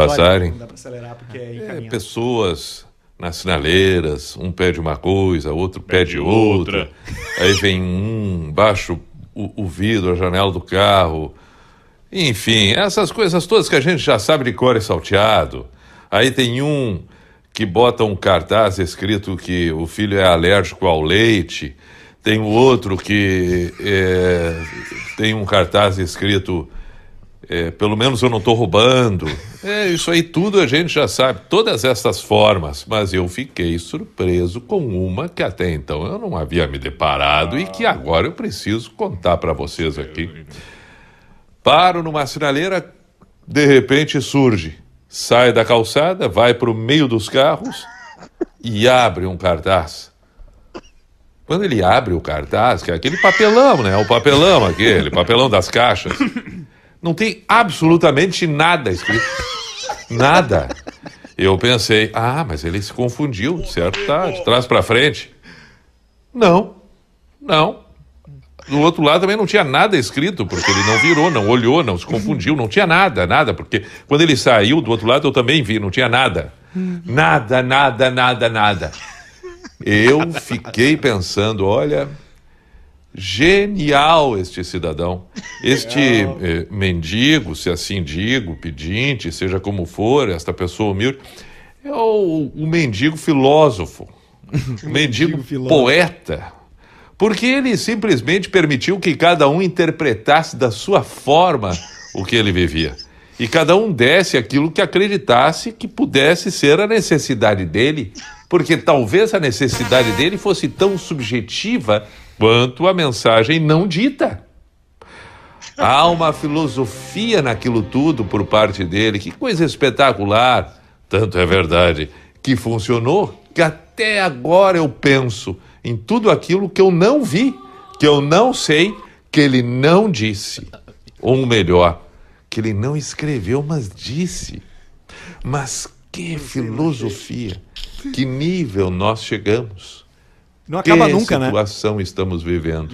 porque é pessoas nas sinaleiras, um pede uma coisa, outro pede outra. outra. Aí vem um, baixa o, o vidro, a janela do carro. Enfim, essas coisas todas que a gente já sabe de cor e salteado. Aí tem um que bota um cartaz escrito que o filho é alérgico ao leite. Tem o outro que é, tem um cartaz escrito é, pelo menos eu não estou roubando. É, isso aí tudo a gente já sabe, todas essas formas. Mas eu fiquei surpreso com uma que até então eu não havia me deparado e que agora eu preciso contar para vocês aqui. Paro numa sinaleira, de repente surge, sai da calçada, vai para o meio dos carros e abre um cartaz. Quando ele abre o cartaz, que é aquele papelão, né? O papelão aquele, papelão das caixas. Não tem absolutamente nada escrito. Nada. Eu pensei, ah, mas ele se confundiu, certo? Tá, de trás para frente. Não, não. Do outro lado também não tinha nada escrito, porque ele não virou, não olhou, não se confundiu, não tinha nada, nada, porque quando ele saiu do outro lado eu também vi, não tinha nada. Nada, nada, nada, nada. Eu fiquei pensando, olha, genial este cidadão. Este eh, mendigo, se assim digo, pedinte, seja como for, esta pessoa humilde, é o, o mendigo filósofo, o mendigo poeta. Porque ele simplesmente permitiu que cada um interpretasse da sua forma o que ele vivia. E cada um desse aquilo que acreditasse que pudesse ser a necessidade dele, porque talvez a necessidade dele fosse tão subjetiva quanto a mensagem não dita. Há uma filosofia naquilo tudo por parte dele, que coisa espetacular. Tanto é verdade que funcionou que até agora eu penso em tudo aquilo que eu não vi, que eu não sei, que ele não disse. Ou melhor, que ele não escreveu, mas disse. Mas que filosofia, que nível nós chegamos. Não acaba que nunca, né? situação estamos vivendo.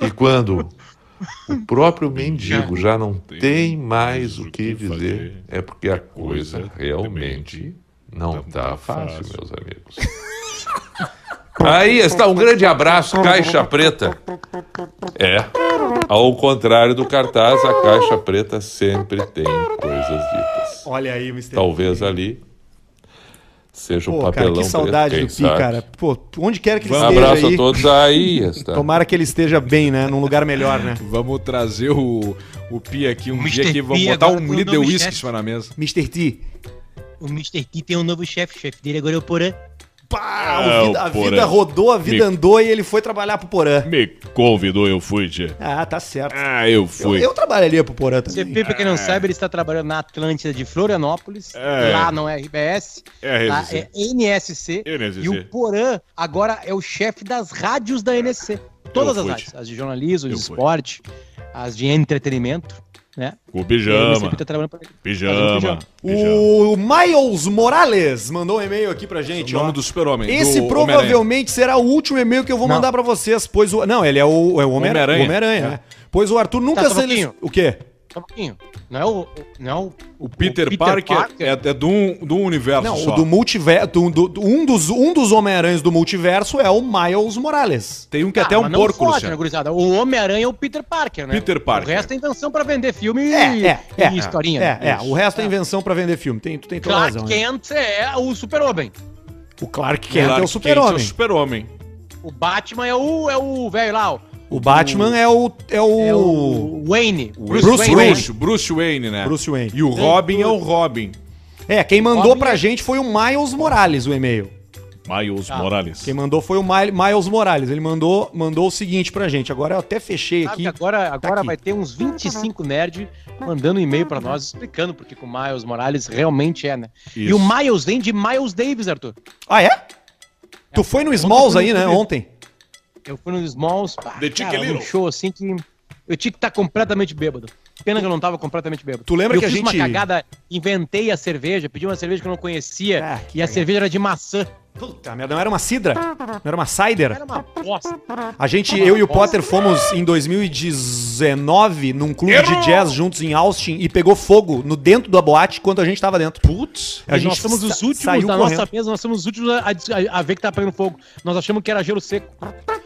E quando o próprio mendigo já não tem mais o que dizer, é porque a coisa realmente não está fácil, meus amigos. Aí está um grande abraço, Caixa Preta. É, ao contrário do cartaz, a Caixa Preta sempre tem coisas ditas. Olha aí, Mr. Talvez P. ali seja um Pô, cara, papelão que saudade preto, do Pi, sabe. cara. Pô, onde quer que ele Um esteja abraço aí, a todos aí. Está. tomara que ele esteja bem, né? Num lugar melhor, né? Vamos trazer o, o Pi aqui um O dia Mr. aqui. Vamos botar um líder whisky na mesa. Mr. T. O Mr. T tem um novo chefe, o chefe dele agora é o Porã. Pá, Ah, o vida- a vida rodou, a vida Me- andou e ele foi trabalhar pro Porã. Me convidou, eu fui, tia. Ah, tá certo. Ah, eu Eu, fui. eu trabalharia pro Porã também. CP, pra quem não sabe, ele está trabalhando na Atlântida de Florianópolis. É. Lá não é RBS. É lá RBS. é NSC. NSC. E o Porã agora é o chefe das rádios da NSC. Todas Eu as fui. rádios. As de jornalismo, as de Eu fui. esporte, as de entretenimento, né? O pijama. CP tá trabalhando pra. Pijama. Pijama. O Miles Morales mandou um e-mail aqui pra gente. O nome ó. do super-homem. Esse do provavelmente será o último e-mail que eu vou Não. mandar pra vocês, pois o... Não, ele é o, é o Homem-Aranha, Homem-Aranha. Homem-Aranha, É. né? Pois o Arthur nunca... Tá, só um sele- pouquinho. O quê? Só um pouquinho. Não é o. Não é o, O Peter, Parker, é, é do, um, do universo Não, só. o do multiverso. do- do- um, dos, um dos Homem-Aranhas do multiverso é o Miles Morales. Tem um que é Ah, até um mas não porco, fode, Luciano. né, gurizada? O Homem-Aranha é o Peter Parker, né? Peter Parker. O resto é invenção pra vender filme É, e, é, é. e historinha. É, né? é. O resto é invenção pra vender filme. Tem, tu tem toda a Clark razão. né? Kent é o super-homem. O Clark Kent Clark é o super-homem. É o super-homem. O Batman é o é o velho lá, ó. O Batman é o. É o. É o Wayne. Bruce Wayne. Wayne. Bruce, Bruce Wayne, né? Bruce Wayne. E o Robin é o Robin. É, quem mandou Robin pra é- gente foi o Miles Morales, o e-mail. Miles Tá. Morales. Quem mandou foi o Mi- Miles Morales. Ele mandou, mandou o seguinte pra gente. Agora eu até fechei Sabe aqui. agora, agora aqui. vai ter uns 25 nerd mandando um e-mail pra nós explicando porque que o Miles Morales realmente é, né? E Isso. o Miles vem de Miles Davis, Arthur. Ah, é? Tu foi no Smalls aí, né, ontem? Eu fui no Smalls, pá, The cara, um show assim que eu tinha que estar completamente bêbado. Pena que eu não tava completamente bêbado. Tu lembra eu que a fiz gente- uma cagada, inventei a cerveja, pedi uma cerveja que eu não conhecia Ah, e a cagada. cerveja era de maçã. Puta merda, não era uma cidra? Não era uma cider? Era uma bosta. A gente, eu e o Potter fomos em 2019 num clube de jazz juntos em Austin e pegou fogo no dentro da boate enquanto a gente tava dentro. Putz, A nós somos os últimos saiu da correndo. nossa mesa, nós somos os últimos a, a- a ver que tá pegando fogo. Nós achamos que era gelo seco.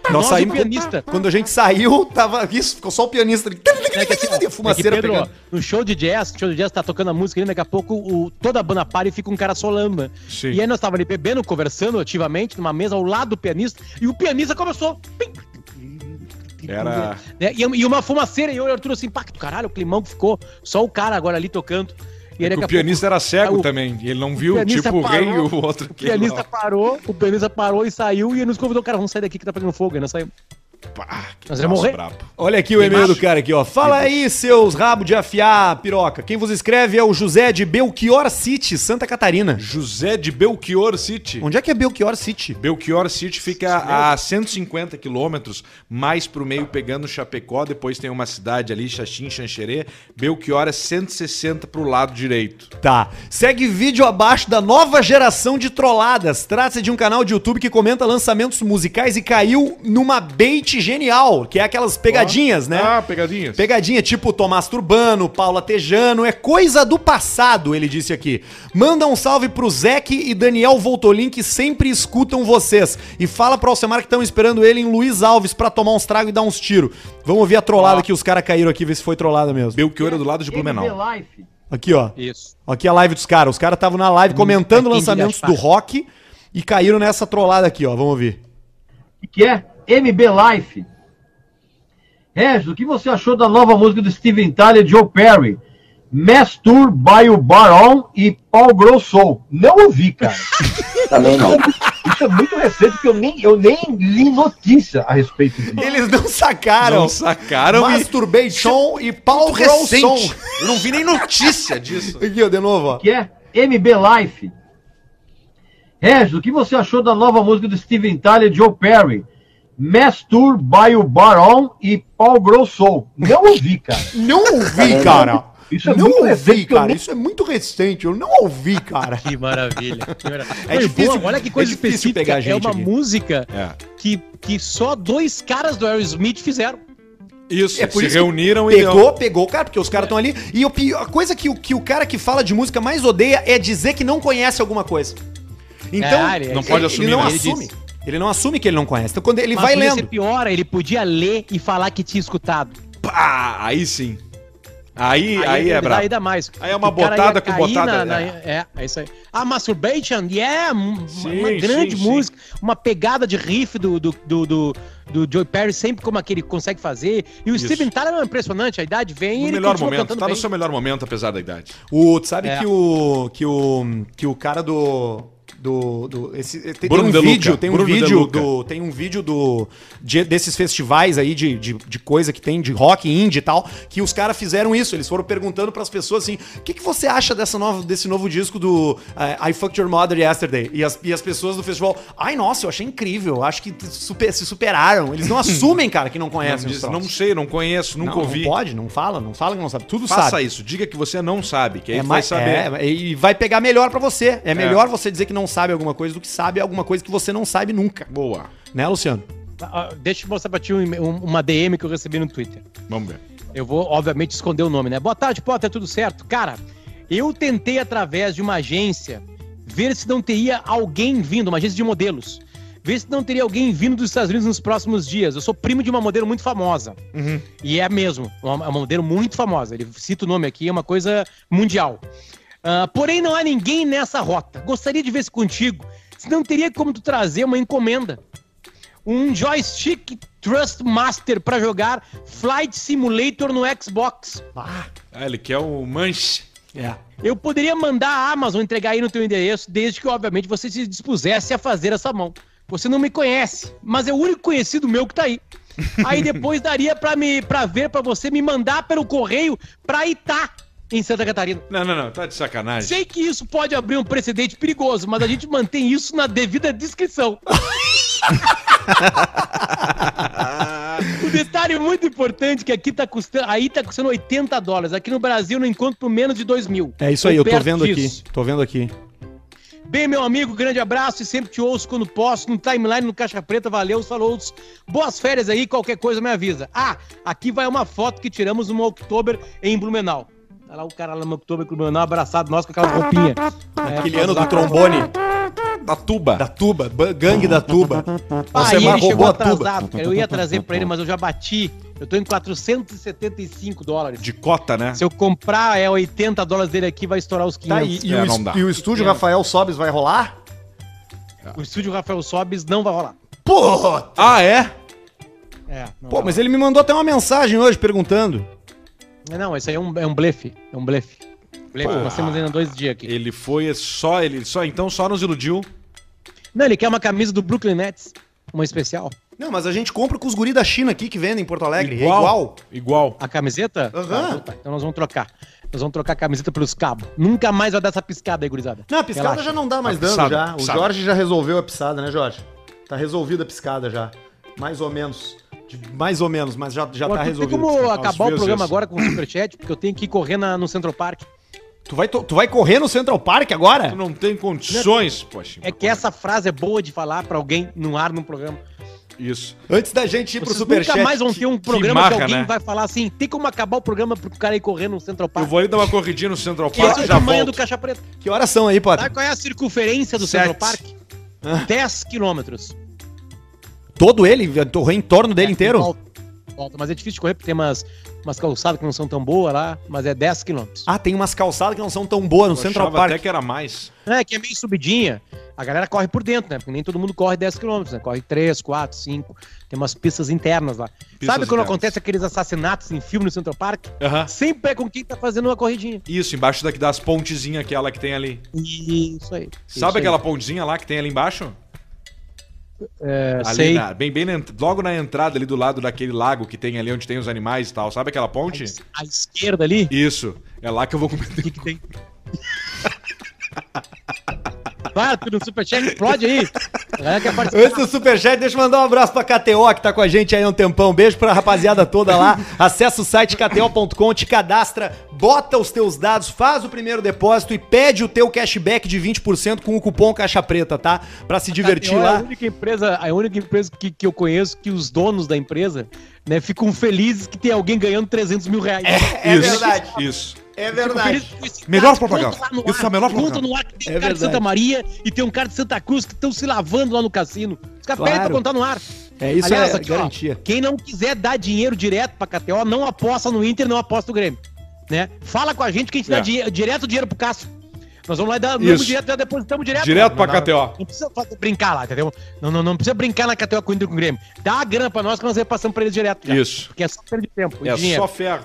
Nós Nós e saímos. o pianista. Quando a gente saiu, tava. Isso, ficou só o pianista ali. É que, assim, ó, fumaceira é que, Pedro, pegando. ó, no show de jazz, show de jazz tá tocando a música ali, daqui a pouco o, toda a banda para e fica um cara solando, né? Sim. E aí nós tava ali bebendo, conversando ativamente numa mesa ao lado do pianista, e o pianista começou. Era. né? E, e uma fumaceira, e eu e o Arthur assim, pacto, caralho, o climão que ficou, só o cara agora ali tocando. E É o pianista era cego o- também. E ele não viu, tipo, o rei e parou, o outro. O pianista parou, o pianista parou e saiu, e ele nos convidou, cara, vamos sair daqui que tá pegando fogo, aí nós saímos. Pá, que Nós vamos morrer. brabo. Olha aqui o e-mail do cara aqui, ó. Fala aí, seus rabos de afiar, piroca. Quem vos escreve é o José de Belchior City, Santa Catarina. José de Belchior City. Onde é que é Belchior City? Belchior City fica a 150 quilômetros, mais pro meio pegando Chapecó, depois tem uma cidade ali, Xaxim, Xanxerê. Belchior é 160 pro lado direito. Tá. Segue vídeo abaixo da nova geração de trolladas. Trata-se de um canal de YouTube que comenta lançamentos musicais e caiu numa bait genial, que é aquelas pegadinhas, né? Ah, pegadinhas. Pegadinha tipo Tomás Turbano, Paula Tejano, é coisa do passado, ele disse aqui. Manda um salve pro Zeke e Daniel Voltolin que sempre escutam vocês. E fala pro Alcemar que estão esperando ele em Luiz Alves pra tomar uns tragos e dar uns tiros. Vamos ouvir a trollada que os caras caíram aqui, ver se foi trollada mesmo. Belchior é do lado de Blumenau. Aqui, ó. Isso. Aqui a live dos caras. Os caras estavam na live comentando Aqui em lançamentos do rock e caíram nessa trollada aqui, ó. Vamos ouvir. que é MB Life. Regis, o que você achou da nova música do Steven Tyler e Joe Perry? Mastur by o Baron e Paul Grosso. Não ouvi, cara. Também não. Isso é muito recente, porque eu nem, eu nem li notícia a respeito disso. Eles não sacaram. Não sacaram e... Masturbation e Paul Muito Grosson. recente. Eu não vi nem notícia disso. Aqui, ó, de novo, ó. que é MB Life. Regis, o que você achou da nova música do Steven Tyler e Joe Perry? Mastur by o Baron e Paul Grosso. Não ouvi, cara. Não ouvi, cara. Isso é não muito ouvi, recente, cara. nem- Isso é muito recente. Eu não ouvi, cara. Que maravilha. Que maravilha. É Foi difícil- boa, olha que coisa é difícil específica. pegar é gente uma aqui. música É. que, que só dois caras do Aerosmith fizeram. Isso, É por se isso reuniram e Pegou, pegou, cara, porque os caras estão ali. E o pi- a coisa que, o- que o cara que fala de música mais odeia é dizer que não conhece alguma coisa. Então, É, ele- não pode ele, assumir, Ele não né? Ele assume. disse. Ele não assume que ele não conhece. Então, quando ele Mas vai podia ser lendo. pior, ele podia ler e falar que tinha escutado. Pá, aí sim. Aí, aí, ele é brabo. Aí dá mais. Aí é uma botada com botada, na- na- é. é, é isso aí. A Masturbation, yeah, Sim, uma grande sim, sim. música, uma pegada de riff do, do, do, do, do Joe Perry, sempre como aquele consegue fazer. E o Isso. Steven Tyler é impressionante, a idade vem No ele melhor momento, tá no bem. seu melhor momento, apesar da idade. O, sabe É. que o. Que o. Que o cara do. Do, do esse, tem, tem um vídeo, tem um Bruno De vídeo do, tem um vídeo do de- desses festivais aí de, de, de coisa que tem de rock indie e tal, que os caras fizeram isso, eles foram perguntando pras pessoas assim, o que, que você acha dessa nova, desse novo disco do eh, I Fucked Your Mother Yesterday? E as, e as pessoas do festival, ai nossa, eu achei incrível, acho que super- se superaram. Eles não assumem, cara, que não Não, conhecem os diz, não sei, não conheço, nunca Não, ouvi. Não pode, não fala, não fala que não sabe, tudo Faça sabe. isso, diga que você não sabe, que aí É vai saber. é, e vai pegar melhor pra você. É melhor você dizer que não sabe alguma coisa do que sabe alguma coisa que você não sabe nunca. Boa. Né, Luciano? Ah, Deixa eu mostrar pra ti um- um- uma DM que eu recebi no Twitter. Vamos ver. Eu vou, obviamente, esconder o nome, né? Boa tarde, Potter, tudo certo? Cara, eu tentei, através de uma agência, ver se não teria alguém vindo, uma agência de modelos, ver se não teria alguém vindo dos Estados Unidos nos próximos dias. Eu sou primo de uma modelo muito famosa. E é mesmo, uma, uma modelo muito famosa. Ele cita o nome aqui, é uma coisa mundial. Ah, porém, não há ninguém nessa rota. Gostaria de ver se contigo. Se não teria como tu trazer uma encomenda. Um joystick Trustmaster para jogar Flight Simulator no Xbox. Ah, ele quer o manche. É. Eu poderia mandar a Amazon entregar aí no teu endereço, desde que, obviamente, você se dispusesse a fazer essa mão. Você não me conhece, mas é o único conhecido meu que tá aí. Aí depois daria pra, me, pra ver, pra você me mandar pelo correio pra Itá, em Santa Catarina. Não, não, não, tá de sacanagem. Sei que isso pode abrir um precedente perigoso, mas a gente mantém isso na devida descrição. o detalhe muito importante que aqui tá custando, aí tá custando 80 dólares. Aqui no Brasil não encontro por menos de 2 mil. É isso aí, eu tô vendo disso. aqui. Tô vendo aqui. Bem, meu amigo, grande abraço e sempre te ouço quando posso, no timeline, no Caixa Preta, valeu, falou. Boas férias aí, qualquer coisa me avisa. Ah, aqui vai uma foto que tiramos no Oktober em Blumenau. Tá lá o cara lá no Oktober com o Blumenau abraçado, nós com aquela roupinha. É, Aquele pra ano do trombone. Da tuba. Da tuba, ba- gangue da tuba. Ah, Você e ele chegou roubou a tuba. atrasado, cara. Eu ia trazer pra ele, mas eu já bati. Eu tô em 475 dólares. De cota, né? Se eu comprar é 80 dólares dele aqui, vai estourar os 500. Tá, e, e É, o, não e o estúdio Rafael Sobes vai rolar? O estúdio Rafael Sobes não vai rolar. Pô! Ah, é? É, não Pô, vai mas ele me mandou até uma mensagem hoje perguntando. Não, esse aí é um, é um blefe. É um blefe. blefe. Nós temos ainda dois dias aqui. Ele foi só, ele só, então só nos iludiu. Não, ele quer uma camisa do Brooklyn Nets. Uma especial. Não, mas a gente compra com os guris da China aqui que vendem em Porto Alegre. É igual. Igual. A camiseta? Aham. Ah, tá. Então nós vamos trocar. Nós vamos trocar a camiseta pelos cabos. Nunca mais vai dar essa piscada aí, gurizada. Não, a piscada Relaxa. já não dá mais A dano pisada, já. O. Jorge já resolveu a pisada, né, Jorge? Tá resolvida a piscada já. Mais ou menos. Mais ou menos, mas já, já Pô, tá tu tem resolvido. como acabar o programa isso. agora com o Superchat? Porque eu tenho que ir correr na- no Central Park. Tu vai, to- tu vai correr no Central Park agora? Tu não tem condições, poxa. É que essa frase é boa de falar pra alguém no ar, num programa. Isso. Antes da gente ir pro Vocês Superchat. nunca mais vão ter um programa que, marca, alguém né? vai falar assim, tem como acabar o programa pro cara ir correr no Central Eu Park. vou ali dar uma corridinha no Central Park é e o já volto. do Caixa Preta. Que horas são aí, Potter? Sabe qual é a circunferência do Sete. Central Park? 10 quilômetros. Todo ele? O em torno dele É, inteiro? Volta, volta. Mas é difícil de correr porque tem umas, umas calçadas que não são tão boas lá, mas é 10 quilômetros. Ah, tem umas calçadas que não são tão boas no Eu Central Park. até que era mais. É, que é meio subidinha. A galera corre por dentro, né? Porque nem todo mundo corre 10 quilômetros, né? Corre 3, 4, 5. Tem umas pistas internas lá. Sabe quando internas. acontece aqueles assassinatos em filme no Central Park? Aham. Sempre é com quem tá fazendo uma corridinha. Isso, embaixo daqui das pontezinhas aquela que tem ali. Isso aí. Sabe Isso aí. aquela pontezinha lá que tem ali embaixo? É, Ali sei. na- bem, bem na logo na entrada ali do lado daquele lago que tem ali onde tem os animais e tal. Sabe aquela ponte? À esquerda ali, Isso. É lá que eu vou comer. o que, que tem? Vai, tu no Superchat, explode aí. Antes do Superchat, deixa eu mandar um abraço pra KTO, que tá com a gente aí há um tempão. Beijo pra rapaziada toda lá. Acessa o site kto.com, te cadastra, bota os teus dados, faz o primeiro depósito e pede o teu cashback de 20% com o cupom Caixa Preta, tá? Pra se divertir KTO É a lá. única empresa, a única empresa que, que eu conheço que os donos da empresa né, ficam felizes que tem alguém ganhando 300 mil reais. É Isso, verdade. Isso. É verdade. Melhor propaganda. conta lá no Isso ar, é a melhor conta propaganda. no ar que tem É um cara de. Santa Maria e tem um cara de Santa Cruz que estão se lavando lá no cassino. Os caras Claro. pedem pra contar no ar. É isso, Aliás, é aqui, ó, garantia. quem não quiser dar dinheiro direto pra KTO, não aposta no Inter, não aposta no Grêmio. Né? Fala com a gente que a gente É. dá di- direto dinheiro pro Cássio. Nós vamos lá e dar, damos Isso. direto, já depositamos direto. Direto Não, pra KTO. Não precisa fazer- brincar lá, entendeu? Não, não, não precisa brincar na KTO com o Inter com o Grêmio. Dá a grana pra nós que nós repassamos pra eles direto. já. Isso. Porque é só perda de tempo. É dinheiro. só ferro.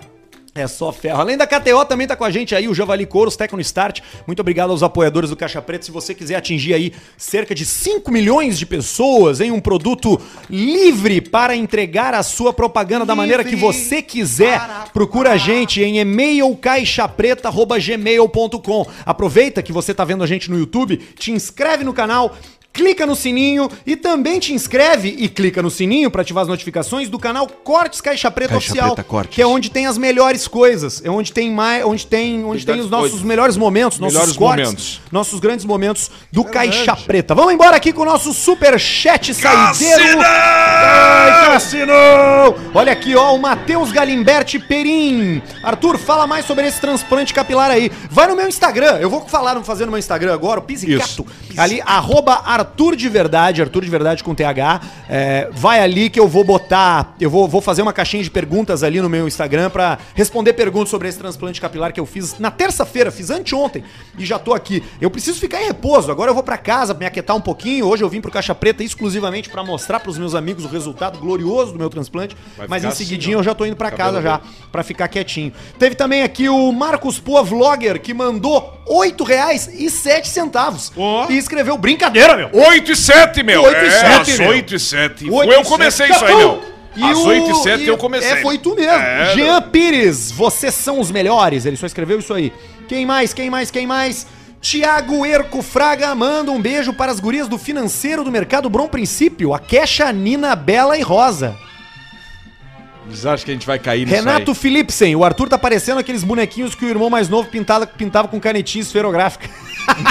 É só ferro. Além da KTO, também tá com a gente aí o Javali Couros, Tecno Start. Muito obrigado aos apoiadores do Caixa Preta. Se você quiser atingir aí cerca de 5 milhões de pessoas em um produto livre para entregar a sua propaganda da maneira que você quiser, procura a gente em e-mailcaixapreta.gmail.com. Aproveita que você tá vendo a gente no YouTube, te inscreve no canal, clica no sininho e também te inscreve e clica no sininho para ativar as notificações do canal Cortes Caixa Preta Caixa Oficial, Preta Cortes. que é onde tem as melhores coisas, é onde tem mais, onde tem, onde tem os nossos coisas. melhores momentos, nossos Melhores cortes, momentos. nossos grandes momentos do Caixa Preta. Vamos embora aqui com o nosso super chat saideiro. Ai, Cassino! Olha aqui, ó, o Matheus Galimberti Perim. Arthur, fala mais sobre esse transplante capilar aí. Vai no meu Instagram. Eu vou falar, fazer no meu Instagram agora, o Pizzicato. Ali, arroba Arthur de Verdade, Arthur de Verdade com TH. É, vai ali que eu vou botar, eu vou, vou fazer uma caixinha de perguntas ali no meu Instagram pra responder perguntas sobre esse transplante capilar que eu fiz na terça-feira, fiz anteontem e já tô aqui. Eu preciso ficar em repouso, agora eu vou pra casa me aquietar um pouquinho. Hoje eu vim pro Caixa Preta exclusivamente pra mostrar pros meus amigos o resultado glorioso do meu transplante, Vai mas em assim, seguidinho ó. eu já tô indo pra Cabelo casa já pra ficar quietinho. Teve também aqui o Marcos Poa Vlogger que mandou R$ 8,07 Ó. e escreveu brincadeira, meu. 8 e 7, meu. 8 e é, 7, às meu. 8 e 7. Oito eu comecei isso aí, meu. E Às o- 8 e 7 e- eu comecei. É, foi tu mesmo. É, Jean Pires, vocês são os melhores. Ele só escreveu isso aí. Quem mais? Quem mais? Quem mais? Tiago Erco Fraga manda um beijo para as gurias do financeiro do Mercado Bom Princípio, a Queixa, Nina, Bela e Rosa. Vocês acham que a gente vai cair nisso Renato aí? Philipsen, o Arthur tá parecendo aqueles bonequinhos que o irmão mais novo pintava, pintava com canetinha esferográfica.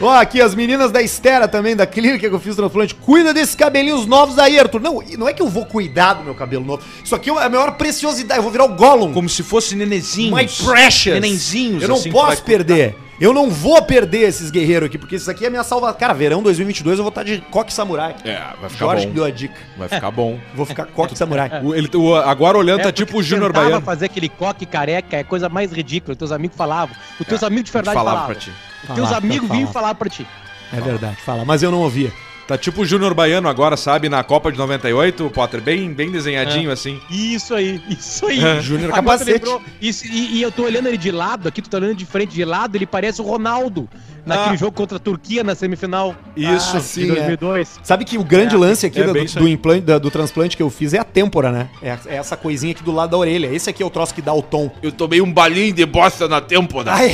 Ó, aqui as meninas da Estera também, da clínica que eu fiz transplante. Cuida desses cabelinhos novos aí, Arthur. Não, não é que eu vou cuidar do meu cabelo novo. Isso aqui é a maior preciosidade. Eu vou virar o Gollum. Como se fosse nenezinhos. My precious. Nenenzinhos. Eu não assim, posso perder. Eu não vou perder esses guerreiros aqui, porque isso aqui é minha salva. Cara, verão 2022 eu vou estar de coque samurai. É, vai ficar Jorge bom. deu a dica. Vai ficar bom. Vou ficar coque samurai. O- ele, o- agora olhando, tá É, tipo o Júnior Baiano. fazer aquele coque careca é coisa mais ridícula. Teus amigos falavam. Os teus É, amigos de verdade falava falavam. pra ti. Os teus Falava, amigos vinham falava. falar pra ti. É verdade, fala. Mas eu não ouvia. Tá tipo o Júnior Baiano agora, sabe? Na Copa de 98, o Potter, bem, bem desenhadinho assim. Isso aí, isso aí. É. Júnior Capacete. lembrou, isso- e, e eu tô olhando ele de lado aqui, tu tá olhando de frente de lado, ele parece o Ronaldo naquele Ah. jogo contra a Turquia na semifinal Isso. Ah, de sim, é. 2002. Sabe que o grande É, lance aqui é do, do implante, da- do transplante que eu fiz é a têmpora, né? É, é essa coisinha aqui do lado da orelha. Esse aqui é o troço que dá o tom. Eu tomei um balinho de bosta na têmpora. Ai,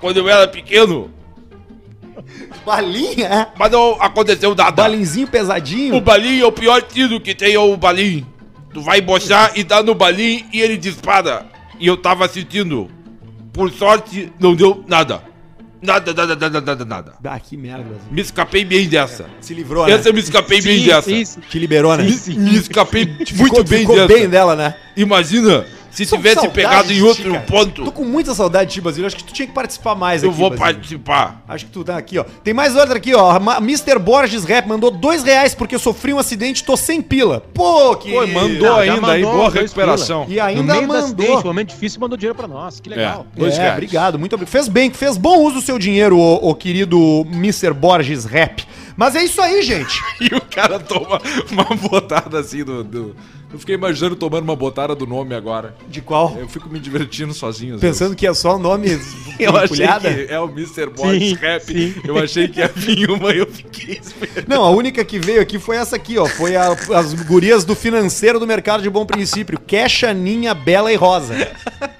Quando eu era pequeno, balinha, é? mas não aconteceu nada. Balinzinho pesadinho. O balinho é o pior tiro que tem, é o balinho. Tu vai bochar e dá no balinho e ele dispara. E eu tava assistindo. Por sorte, não deu nada. Nada, nada, nada, nada, nada. Ah, que merda. Brasil. Me escapei bem dessa. Se livrou, né? Essa eu me escapei bem Sim, dessa. sim, sim. Te liberou, né? Me, me escapei muito Ficou, bem ficou dessa. bem dela, né? Imagina se Sou tivesse saudade pegado em outro cara. ponto. Tô com muita saudade de ti, Basílio. Acho que tu tinha que participar mais Eu aqui, vou Basílio. participar. Acho que tu tá aqui, ó. Tem mais outra aqui, ó. Mr. Borges Rap mandou dois reais porque eu sofri um acidente e tô sem pila. Pô, que... Pô, mandou Não, já ainda aí, mandou boa dois recuperação. E No ainda mandou. acidente, momento difícil, mandou dinheiro pra nós. Que legal. É. Dois é, reais. obrigado, muito obrigado. Fez bem, fez bom uso do seu dinheiro, o, o querido Mr. Borges Rap. Mas é isso aí, gente. E o cara toma uma botada assim do, do- Eu fiquei imaginando tomando uma botada do nome agora. De qual? Eu fico me divertindo sozinho. Pensando que é só o nome vezes. eu achei que é o Mr. Boys Rap. sim. Eu achei que ia vir uma e eu fiquei esperando. Não, a única que veio aqui foi essa aqui, ó. Foi a- as gurias do financeiro do mercado de bom princípio. Queixaninha, Bela e Rosa.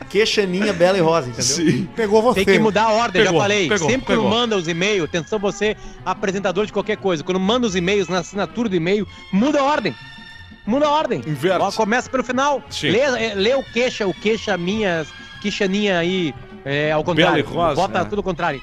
Queixaninha, Bela e Rosa, entendeu? Sim. Pegou você. Tem que mudar a ordem, Pegou, já falei. pegou, Sempre pegou. quando manda os e-mails, atenção você, apresentador de qualquer coisa, quando manda os e-mails na assinatura do e-mail, muda a ordem. Muda a ordem. Inverte. Ó, Começa pelo final. Sim. Lê, é, lê o queixa, o queixa minhas, queixaninha aí, é, ao contrário. Bela e rosa, Bota né? tudo ao contrário.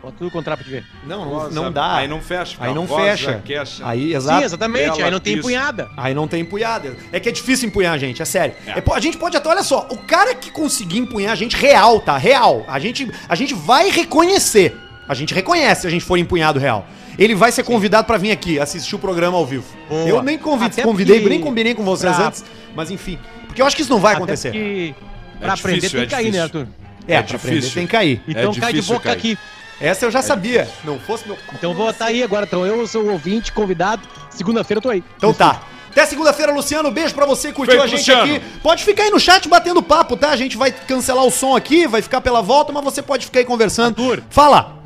Bota tudo ao contrário pra te ver. Não, não, Rosa, não dá. Aí não fecha. Aí não Rosa, fecha. queixa. Aí, exato. Sim, exatamente. Bela, aí não tem isso. empunhada. Aí não tem empunhada. É que é difícil empunhar, gente, é sério. É, po- a gente pode até, olha só, o cara que conseguir empunhar a gente real, tá? Real. A gente, a gente vai reconhecer. A gente reconhece se a gente for empunhado real. Ele vai ser convidado pra vir aqui assistir o programa ao vivo. Boa. Eu nem convidei, nem combinei com vocês pra- antes, mas enfim. Porque eu acho que isso não vai Até acontecer. porque É pra aprender difícil, tem é que cair, né, difícil. Arthur? É, é pra aprender difícil. tem que cair. Então cai de difícil boca cair. aqui. Essa eu já sabia. Não fosse meu. Então vou estar aí agora. Então eu sou o ouvinte, convidado. Segunda-feira eu tô aí. Então tá. Até segunda-feira, Luciano. Beijo pra você que curtiu Feito, a gente Luciano. aqui. Pode ficar aí no chat batendo papo, tá? A gente vai cancelar o som aqui, vai ficar pela volta, mas você pode ficar aí conversando. Arthur. Fala.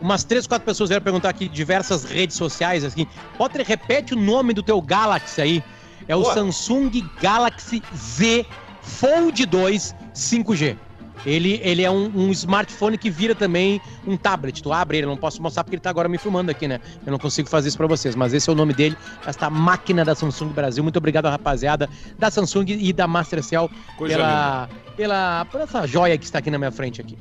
Umas três, quatro pessoas vieram perguntar aqui diversas redes sociais, assim. Potter, repete o nome do teu Galaxy aí. É o Boa. Samsung Galaxy Z Fold 2 5G. Ele, ele é um, um smartphone que vira também um tablet. Tu abre ele, eu não posso mostrar porque ele tá agora me filmando aqui, né? Eu não consigo fazer isso pra vocês, mas esse é o nome dele, esta máquina da Samsung Brasil. Muito obrigado, rapaziada, da Samsung e da Mastercell Coisa pela, pela, por essa joia que está aqui na minha frente aqui.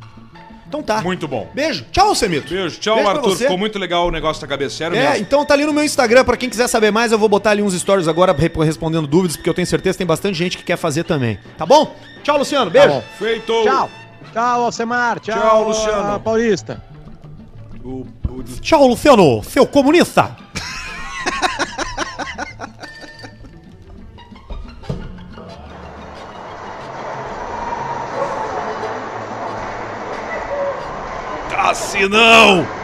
Então tá. Muito bom. Beijo. Tchau, Semito. Beijo. Tchau, pra Arthur. Ficou muito legal o negócio da cabeça. Sério É, mesmo. então tá ali no meu Instagram, pra quem quiser saber mais, eu vou botar ali uns stories agora re- respondendo dúvidas, porque eu tenho certeza que tem bastante gente que quer fazer também. Tá bom? Tchau, Luciano. Beijo. bom. Feito. Tchau. Tchau, Alcemar. Tchau, Tchau, Luciano. Paulista. O- o- Tchau, Luciano, seu comunista. Cassinão!